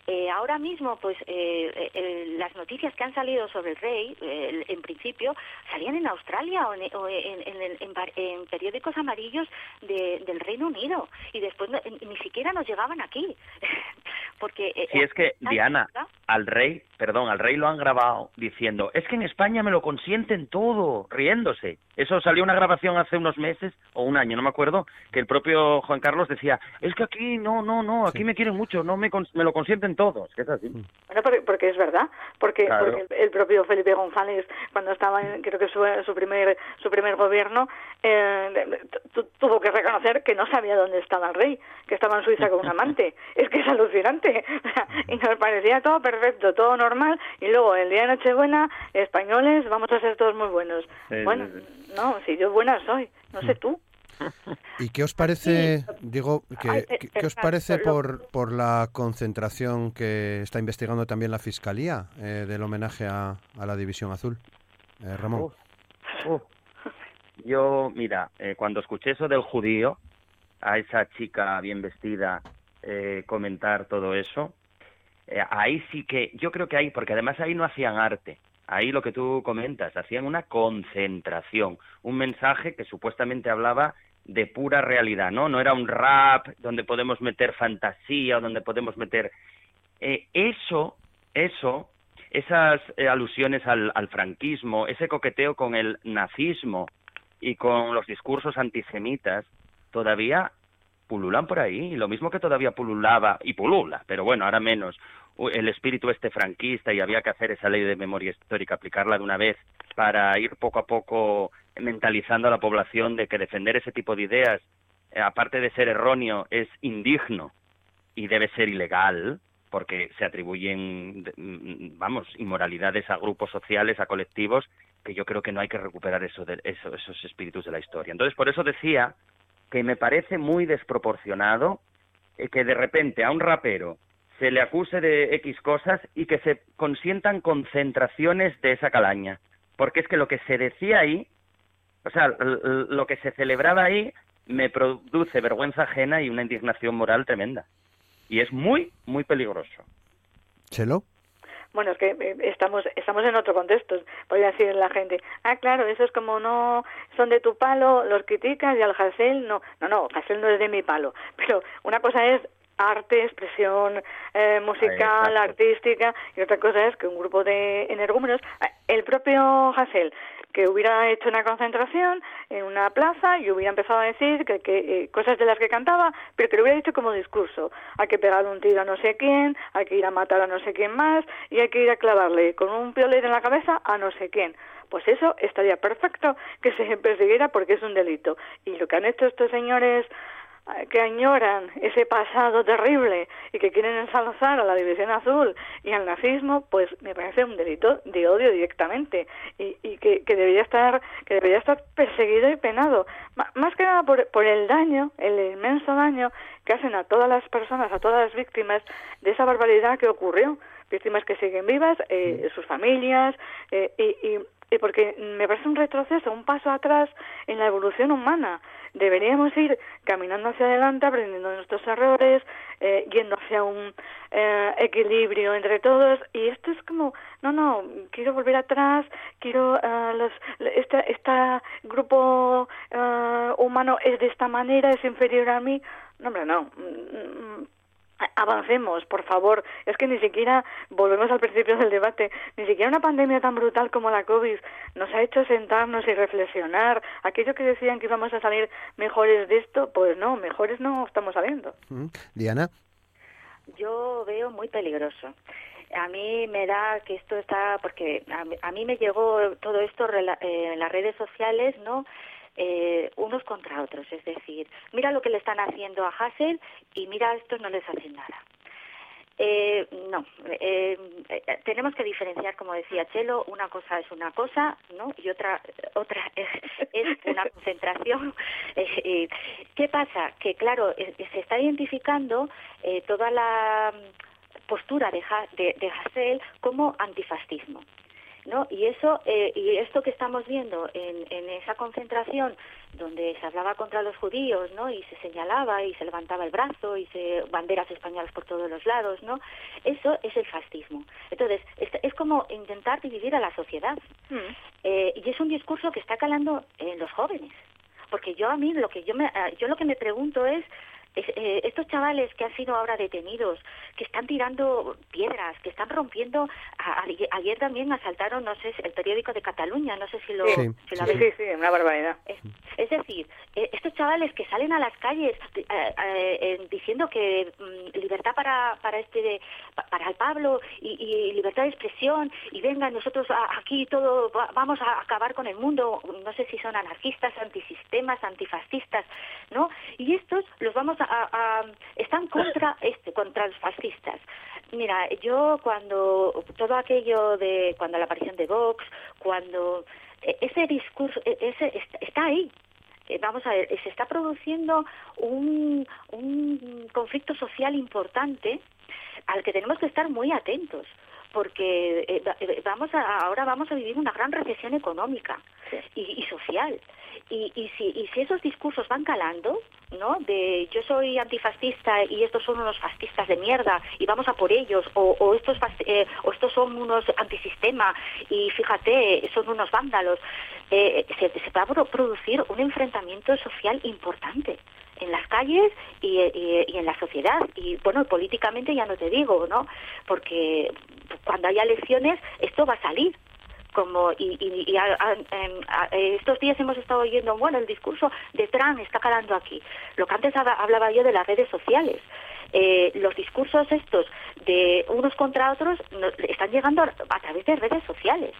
eh, ahora mismo, pues eh, eh, las noticias que han salido sobre el rey, eh, en principio, salían en Australia o en, o en, en, en periódicos amarillos de, del Reino Unido y después no, ni siquiera nos llegaban aquí. Porque si es que Diana, al rey, perdón, al rey lo han grabado diciendo, es que en España me lo consienten todo, riéndose. Eso salió una grabación hace unos meses o un año, no me acuerdo, que el propio Juan Carlos decía, es que aquí no, no, no, aquí sí. me quieren mucho, no me, me lo consienten todos, que es así. Bueno, porque, porque es verdad, porque, claro. porque el, el, propio Felipe González, cuando estaba en, creo que su, su primer su primer gobierno, eh, tuvo que reconocer que no sabía dónde estaba el rey, que estaba en Suiza con un amante. es que es alucinante. y nos parecía todo perfecto, todo normal, y luego el día de Nochebuena, españoles, vamos a ser todos muy buenos. Sí, bueno, sí. no, si yo buena soy, no sé tú. ¿Y qué os parece, sí. digo, que, ¿qué, qué os parece por, por la concentración que está investigando también la Fiscalía eh, del homenaje a, a, la División Azul? Eh, Ramón. Uf, uf. Yo, mira, eh, cuando escuché eso del judío, a esa chica bien vestida eh, comentar todo eso, eh, ahí sí que, yo creo que ahí, porque además ahí no hacían arte, ahí lo que tú comentas, hacían una concentración, un mensaje que supuestamente hablaba de pura realidad, ¿no? No era un rap donde podemos meter fantasía donde podemos meter... Eh, eso, eso, esas eh, alusiones al, al franquismo, ese coqueteo con el nazismo y con los discursos antisemitas, todavía pululan por ahí, lo mismo que todavía pululaba, y pulula, pero bueno, ahora menos, el espíritu este franquista y había que hacer esa ley de memoria histórica, aplicarla de una vez para ir poco a poco mentalizando a la población de que defender ese tipo de ideas, eh, aparte de ser erróneo, es indigno y debe ser ilegal, porque se atribuyen, vamos, inmoralidades a grupos sociales, a colectivos, que yo creo que no hay que recuperar eso de, eso, esos espíritus de la historia. Entonces, por eso decía que me parece muy desproporcionado eh, que de repente a un rapero se le acuse de X cosas y que se consientan concentraciones de esa calaña. Porque es que lo que se decía ahí, o sea, lo que se celebraba ahí me produce vergüenza ajena y una indignación moral tremenda. Y es muy, muy peligroso. ¿Chelo? Bueno, es que eh, estamos estamos en otro contexto. Podría decir la gente, ah, claro, eso es como no son de tu palo, los criticas y al Hassel no. No, no, Hassel no es de mi palo. Pero una cosa es arte, expresión eh, musical, Ahí, artística, y otra cosa es que un grupo de energúmenos, el propio Hassel, que hubiera hecho una concentración en una plaza y hubiera empezado a decir que, que eh, cosas de las que cantaba, pero que lo hubiera dicho como discurso. Hay que pegar un tiro a no sé quién, hay que ir a matar a no sé quién más y hay que ir a clavarle con un piolet en la cabeza a no sé quién. Pues eso estaría perfecto que se persiguiera porque es un delito. Y lo que han hecho estos señores que añoran ese pasado terrible y que quieren ensalzar a la división azul y al nazismo, pues me parece un delito de odio directamente y, y que, que, debería estar que debería estar perseguido y penado, M más que nada por, por el daño, el inmenso daño que hacen a todas las personas, a todas las víctimas de esa barbaridad que ocurrió, víctimas que siguen vivas, eh, sus familias eh, y, y y porque me parece un retroceso, un paso atrás en la evolución humana. Deberíamos ir caminando hacia adelante, aprendiendo nuestros errores, eh, yendo hacia un eh, equilibrio entre todos. Y esto es como, no, no, quiero volver atrás, quiero, uh, los, este, este grupo uh, humano es de esta manera, es inferior a mí. No, hombre, no. Mm, mm, avancemos, por favor. Es que ni siquiera, volvemos al principio del debate, ni siquiera una pandemia tan brutal como la COVID nos ha hecho sentarnos y reflexionar. Aquello que decían que íbamos a salir mejores de esto, pues no, mejores no estamos saliendo. Diana. Yo veo muy peligroso. A mí me da que esto está, porque a, mí me llegó todo esto eh, en las redes sociales, ¿no? Eh, unos contra otros. Es decir, mira lo que le están haciendo a Hassel y mira a estos no les hacen nada. Eh, no, eh, eh, tenemos que diferenciar, como decía Chelo, una cosa es una cosa, ¿no? Y otra otra es, una concentración. Eh, ¿Qué pasa? Que claro, se está identificando toda la postura de, de, de Hassel como antifascismo. ¿No? Y eso eh, y esto que estamos viendo en, en esa concentración donde se hablaba contra los judíos, ¿no? Y se señalaba y se levantaba el brazo y se banderas españolas por todos los lados, ¿no? Eso es el fascismo. Entonces es, es como intentar dividir a la sociedad mm. eh, y es un discurso que está calando en los jóvenes, porque yo a mí lo que yo me eh, yo lo que me pregunto es eh, estos chavales que han sido ahora detenidos, que están tirando piedras, que están rompiendo, ayer también asaltaron, no sé, el periódico de Cataluña, no sé si lo, sí, sí, sí, una barbaridad. Es, decir, eh, estos chavales que salen a las calles eh, diciendo que mm, libertad para para este para el Pablo y, libertad de expresión y venga nosotros aquí todo vamos a acabar con el mundo, no sé si son anarquistas, antisistemas, antifascistas, ¿no? Y estos los vamos están contra este, contra los fascistas. Mira, yo cuando todo aquello de cuando la aparición de Vox, cuando e, ese discurso, e, ese está ahí, eh, vamos a ver, se está produciendo un, un conflicto social importante al que tenemos que estar muy atentos porque eh, eh, vamos a, ahora vamos a vivir una gran recesión económica y, social y, y, si, y si esos discursos van calando ¿no? De yo soy antifascista y estos son unos fascistas de mierda y vamos a por ellos, o, o estos, eh, o estos son unos antisistema y fíjate, son unos vándalos. Eh, se, se va a producir un enfrentamiento social importante en las calles y, y, en la sociedad y bueno políticamente ya no te digo no porque cuando haya elecciones esto va a salir. Como y, y, estos días hemos estado oyendo bueno el discurso de Trump está calando aquí. Lo que antes hablaba yo de las redes sociales. Eh, los discursos estos de unos contra otros están llegando a, través de redes sociales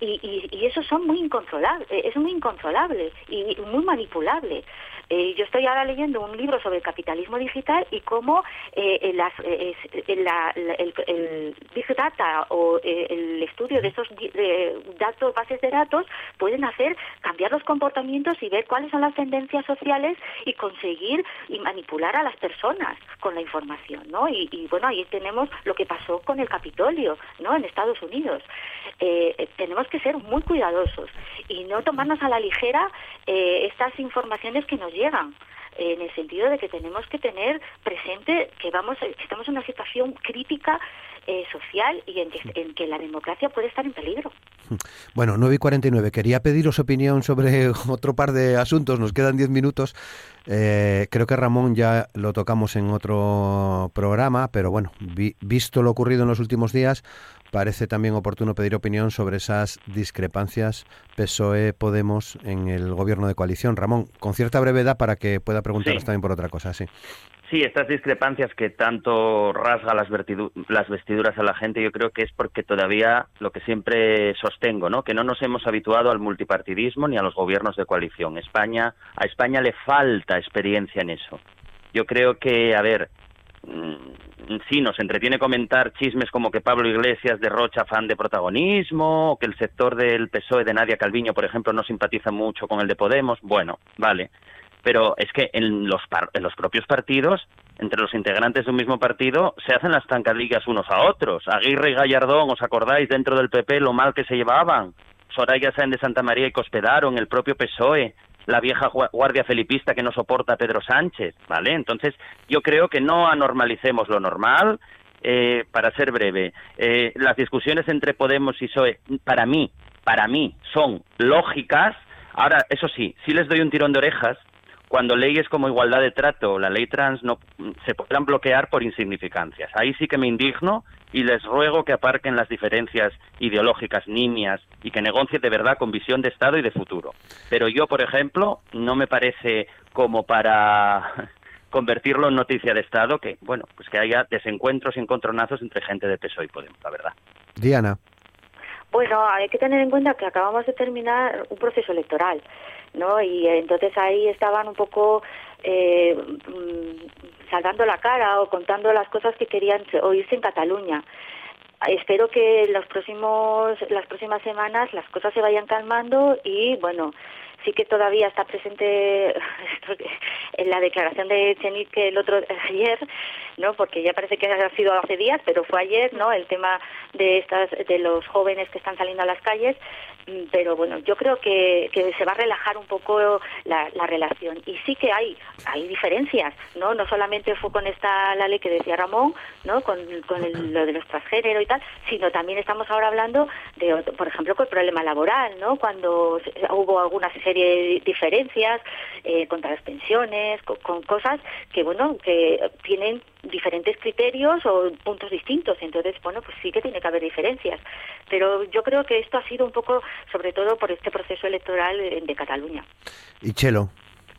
y, y, y, eso son muy incontrolables, es muy incontrolable y muy manipulable. Eh, yo estoy ahora leyendo un libro sobre el capitalismo digital y cómo eh, eh, el, Big Data o eh, el estudio de esos datos, bases de datos, pueden hacer cambiar los comportamientos y ver cuáles son las tendencias sociales y conseguir y manipular a las personas con la información, ¿no? Y, y bueno, ahí tenemos lo que pasó con el Capitolio, ¿no? En Estados Unidos. tenemos que ser muy cuidadosos y no tomarnos a la ligera estas informaciones que nos llegan en el sentido de que tenemos que tener presente que vamos que estamos en una situación crítica eh, social y en que, en que, la democracia puede estar en peligro. Bueno, 9 y 49. Quería pediros opinión sobre otro par de asuntos. Nos quedan 10 minutos. Eh, creo que Ramón ya lo tocamos en otro programa, pero bueno, visto lo ocurrido en los últimos días, parece también oportuno pedir opinión sobre esas discrepancias PSOE-Podemos en el gobierno de coalición. Ramón, con cierta brevedad para que pueda preguntaros también por otra cosa, sí. Sí, estas discrepancias que tanto rasga las, las vestiduras a la gente, yo creo que es porque todavía lo que siempre sostengo, ¿no? Que no nos hemos habituado al multipartidismo ni a los gobiernos de coalición. España, a España le falta experiencia en eso. Yo creo que, a ver, sí, nos entretiene comentar chismes como que Pablo Iglesias derrocha fan de protagonismo, o que el sector del PSOE de Nadia Calviño, por ejemplo, no simpatiza mucho con el de Podemos. Bueno, vale. Pero es que en los, en los propios partidos, entre los integrantes de un mismo partido, se hacen las tancadillas unos a otros. Aguirre y Gallardón, ¿os acordáis dentro del PP lo mal que se llevaban? Soraya Sáenz de Santa María y Cospedaro, el propio PSOE, la vieja guardia felipista que no soporta a Pedro Sánchez, ¿vale? Entonces, yo creo que no anormalicemos lo normal. Eh, para ser breve, eh, las discusiones entre Podemos y PSOE, para mí, para mí, son lógicas. Ahora, eso sí, sí les doy un tirón de orejas cuando leyes como igualdad de trato o la ley trans no se podrán bloquear por insignificancias. Ahí sí que me indigno y les ruego que aparquen las diferencias ideológicas nimias y que negocien de verdad con visión de Estado y de futuro. Pero yo, por ejemplo, no me parece como para convertirlo en noticia de Estado que, bueno, pues que haya desencuentros y encontronazos entre gente de PSOE y Podemos, la verdad. Diana. Bueno, hay que tener en cuenta que acabamos de terminar un proceso electoral ¿no? Y entonces ahí estaban un poco eh, mm, la cara o contando las cosas que querían oírse en Cataluña. Espero que los próximos, las próximas semanas las cosas se vayan calmando y, bueno, sí que todavía está presente en la declaración de Chenit que el otro ayer, ¿no? Porque ya parece que ha sido hace días, pero fue ayer, ¿no? El tema de estas de los jóvenes que están saliendo a las calles Mm, pero bueno, yo creo que, que se va a relajar un poco la, relación. Y sí que hay hay diferencias, ¿no? No solamente fue con esta la ley que decía Ramón, ¿no? Con, lo de los transgénero y tal, sino también estamos ahora hablando de, por ejemplo, con el problema laboral, ¿no? Cuando hubo alguna serie de diferencias eh, contra las pensiones, con, cosas que, bueno, que tienen diferentes criterios o puntos distintos. Entonces, bueno, pues sí que tiene que haber diferencias. Pero yo creo que esto ha sido un poco, sobre todo por este proceso electoral de Cataluña. Y Chelo.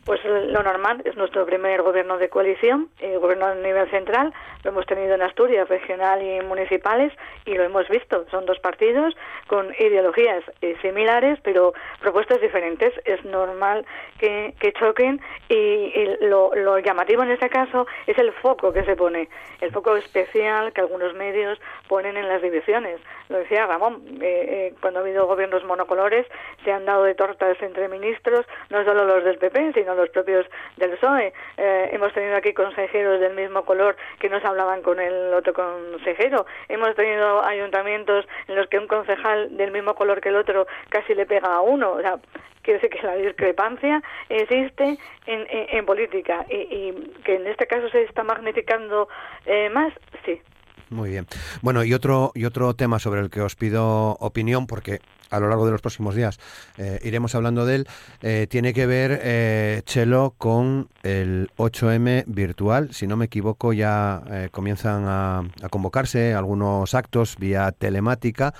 Pues lo normal, es nuestro primer gobierno de coalición, el gobierno a nivel central, lo hemos tenido en Asturias, regional y municipales, y lo hemos visto. Son dos partidos con ideologías eh, similares, pero propuestas diferentes. Es normal que, choquen y, lo, llamativo en este caso es el foco que se pone, el foco especial que algunos medios ponen en las divisiones. Lo decía Ramón, eh, eh, cuando ha habido gobiernos monocolores se han dado de tortas entre ministros, no solo los del PP, sino los propios del PSOE. Eh, hemos tenido aquí consejeros del mismo color que no se hablaban con el otro consejero. Hemos tenido ayuntamientos en los que un concejal del mismo color que el otro casi le pega a uno. O sea, quiere decir que la discrepancia existe en, en, política y, y, que en este caso se está magnificando eh, más, sí. Muy bien. Bueno, y otro, y otro tema sobre el que os pido opinión, porque a lo largo de los próximos días eh, iremos hablando de él, eh, tiene que ver, eh, Chelo, con el 8M virtual. Si no me equivoco, ya eh, comienzan a, convocarse algunos actos vía telemática.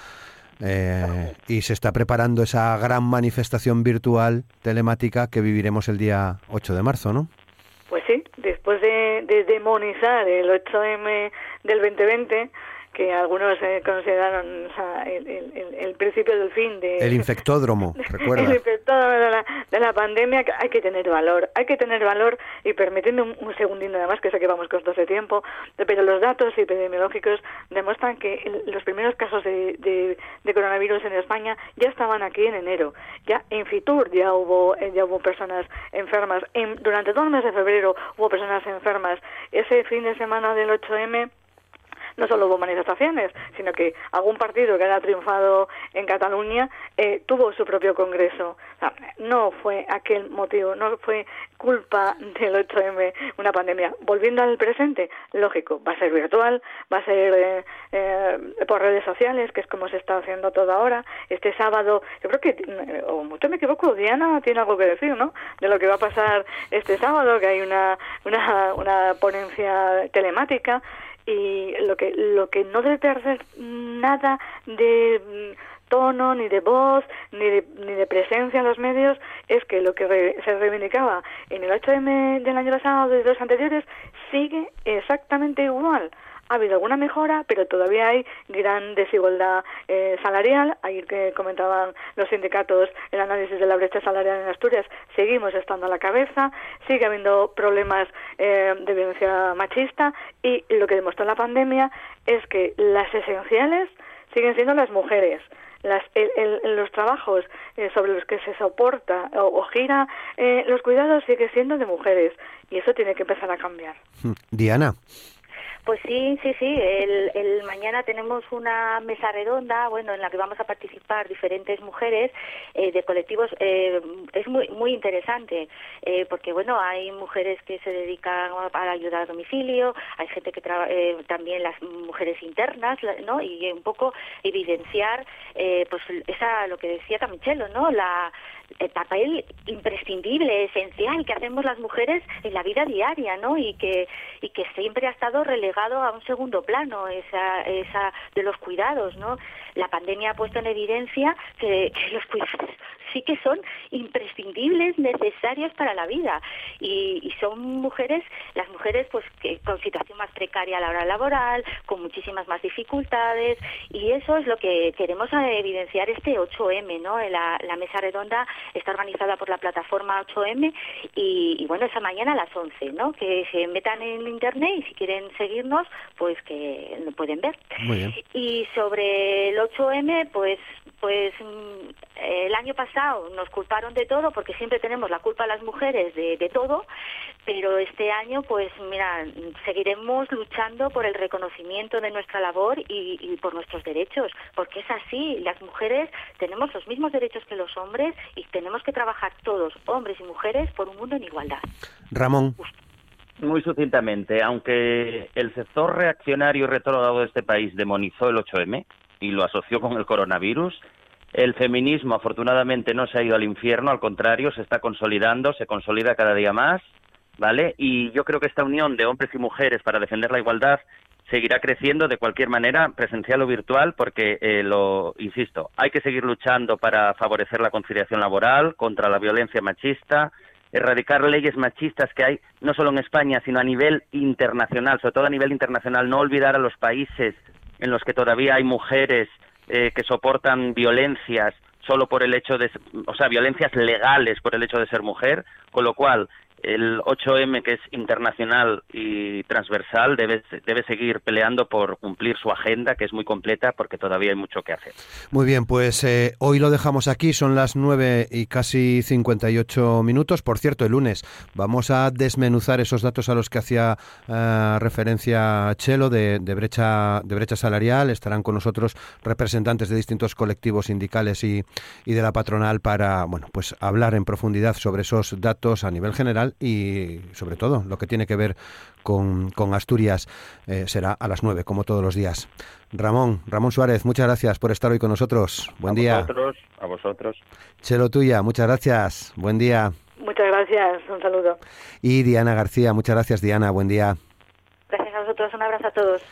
y se está preparando esa gran manifestación virtual telemática que viviremos el día 8 de marzo, ¿no? Pues sí, después de, de demonizar el 8M del 2020, que algunos eh, consideraron el, principio del fin de... El infectódromo, recuerda. el infectódromo de la, de la pandemia, hay que tener valor, hay que tener valor y permitiendo un, segundito nada más, que sé que vamos con todo ese tiempo, pero los datos epidemiológicos demuestran que los primeros casos de, de, coronavirus en España ya estaban aquí en enero. Ya en Fitur ya hubo, eh, ya hubo personas enfermas. En, durante todo el mes de febrero hubo personas enfermas. Ese fin de semana del 8M no solo hubo manifestaciones, sino que algún partido que haya triunfado en Cataluña eh, tuvo su propio congreso. no fue aquel motivo, no fue culpa del 8M una pandemia. Volviendo al presente, lógico, va a ser virtual, va a ser eh, eh, por redes sociales, que es como se está haciendo todo ahora. Este sábado, yo creo que, o mucho me equivoco, Diana tiene algo que decir, ¿no? De lo que va a pasar este sábado, que hay una, una, una ponencia telemática y lo que lo que no debe perder nada de mm, tono, ni de voz, ni de, ni de presencia en los medios, es que lo que se reivindicaba en el 8M del año pasado, de los anteriores, sigue exactamente igual ha habido alguna mejora, pero todavía hay gran desigualdad eh, salarial. Ayer que comentaban los sindicatos el análisis de la brecha salarial en Asturias, seguimos estando a la cabeza, sigue habiendo problemas eh, de violencia machista y lo que demostró la pandemia es que las esenciales siguen siendo las mujeres. Las, los trabajos eh, sobre los que se soporta o, gira los cuidados sigue siendo de mujeres y eso tiene que empezar a cambiar. Diana. Pues sí, sí, sí. El, mañana tenemos una mesa redonda, bueno, en la que vamos a participar diferentes mujeres eh, de colectivos. Eh, es muy muy interesante eh, porque bueno, hay mujeres que se dedican a ayudar a domicilio, hay gente que también las mujeres internas, ¿no? Y un poco evidenciar, pues esa lo que decía Camichelo, ¿no? La el papel imprescindible, esencial que hacemos las mujeres en la vida diaria, ¿no? Y que y que siempre ha estado relegado a un segundo plano esa esa de los cuidados, ¿no? La pandemia ha puesto en evidencia que, que los cuidados sí que son imprescindibles, necesarios para la vida. Y, son mujeres, las mujeres pues que con situación más precaria a la hora laboral, con muchísimas más dificultades, y eso es lo que queremos evidenciar este 8M, ¿no? La, la mesa redonda está organizada por la plataforma 8M y, bueno, esa mañana a las 11, ¿no? Que se metan en internet y si quieren seguirnos, pues que lo pueden ver. Y sobre el 8M, pues pues mm, el año pasado nos culparon de todo porque siempre tenemos la culpa a las mujeres de, de, todo, pero este año pues mira, seguiremos luchando por el reconocimiento de nuestra labor y, y, por nuestros derechos, porque es así, las mujeres tenemos los mismos derechos que los hombres y tenemos que trabajar todos, hombres y mujeres, por un mundo en igualdad. Ramón. Muy sucintamente, aunque el sector reaccionario y retrógrado de este país demonizó el 8M, y lo asoció con el coronavirus. El feminismo afortunadamente no se ha ido al infierno, al contrario, se está consolidando, se consolida cada día más, ¿vale? Y yo creo que esta unión de hombres y mujeres para defender la igualdad seguirá creciendo de cualquier manera, presencial o virtual, porque, eh, lo insisto, hay que seguir luchando para favorecer la conciliación laboral, contra la violencia machista, erradicar leyes machistas que hay no solo en España, sino a nivel internacional, sobre todo a nivel internacional, no olvidar a los países en los que todavía hay mujeres eh, que soportan violencias solo por el hecho de, o sea, violencias legales por el hecho de ser mujer, con lo cual el 8M, que es internacional y transversal, debe, debe seguir peleando por cumplir su agenda, que es muy completa, porque todavía hay mucho que hacer. Muy bien, pues eh, hoy lo dejamos aquí, son las 9 y casi 58 minutos. Por cierto, el lunes vamos a desmenuzar esos datos a los que hacía eh, referencia Chelo de, de, brecha, de brecha salarial. Estarán con nosotros representantes de distintos colectivos sindicales y, y de la patronal para bueno, pues hablar en profundidad sobre esos datos a nivel general y sobre todo lo que tiene que ver con, Asturias eh, será a las 9, como todos los días. Ramón, Ramón Suárez, muchas gracias por estar hoy con nosotros. Buen día. A vosotros, a vosotros. Chelo Tuya, muchas gracias. Buen día. Muchas gracias, un saludo. Y Diana García, muchas gracias Diana, buen día. Gracias a vosotros, un abrazo a todos.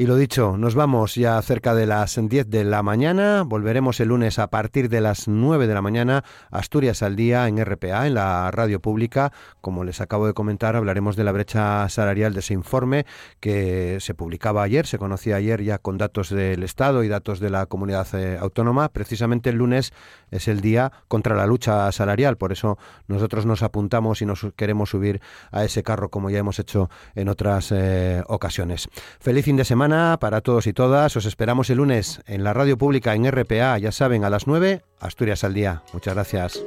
Y lo dicho, nos vamos ya cerca de las 10 de la mañana. Volveremos el lunes a partir de las 9 de la mañana. Asturias al día en RPA, en la radio pública. Como les acabo de comentar, hablaremos de la brecha salarial de ese informe que se publicaba ayer, se conocía ayer ya con datos del Estado y datos de la comunidad eh, autónoma. Precisamente el lunes es el día contra la lucha salarial. Por eso nosotros nos apuntamos y nos queremos subir a ese carro como ya hemos hecho en otras eh, ocasiones. Feliz fin de para todos y todas. Os esperamos el lunes en la radio pública en RPA, ya saben, a las 9, Asturias al día. Muchas gracias.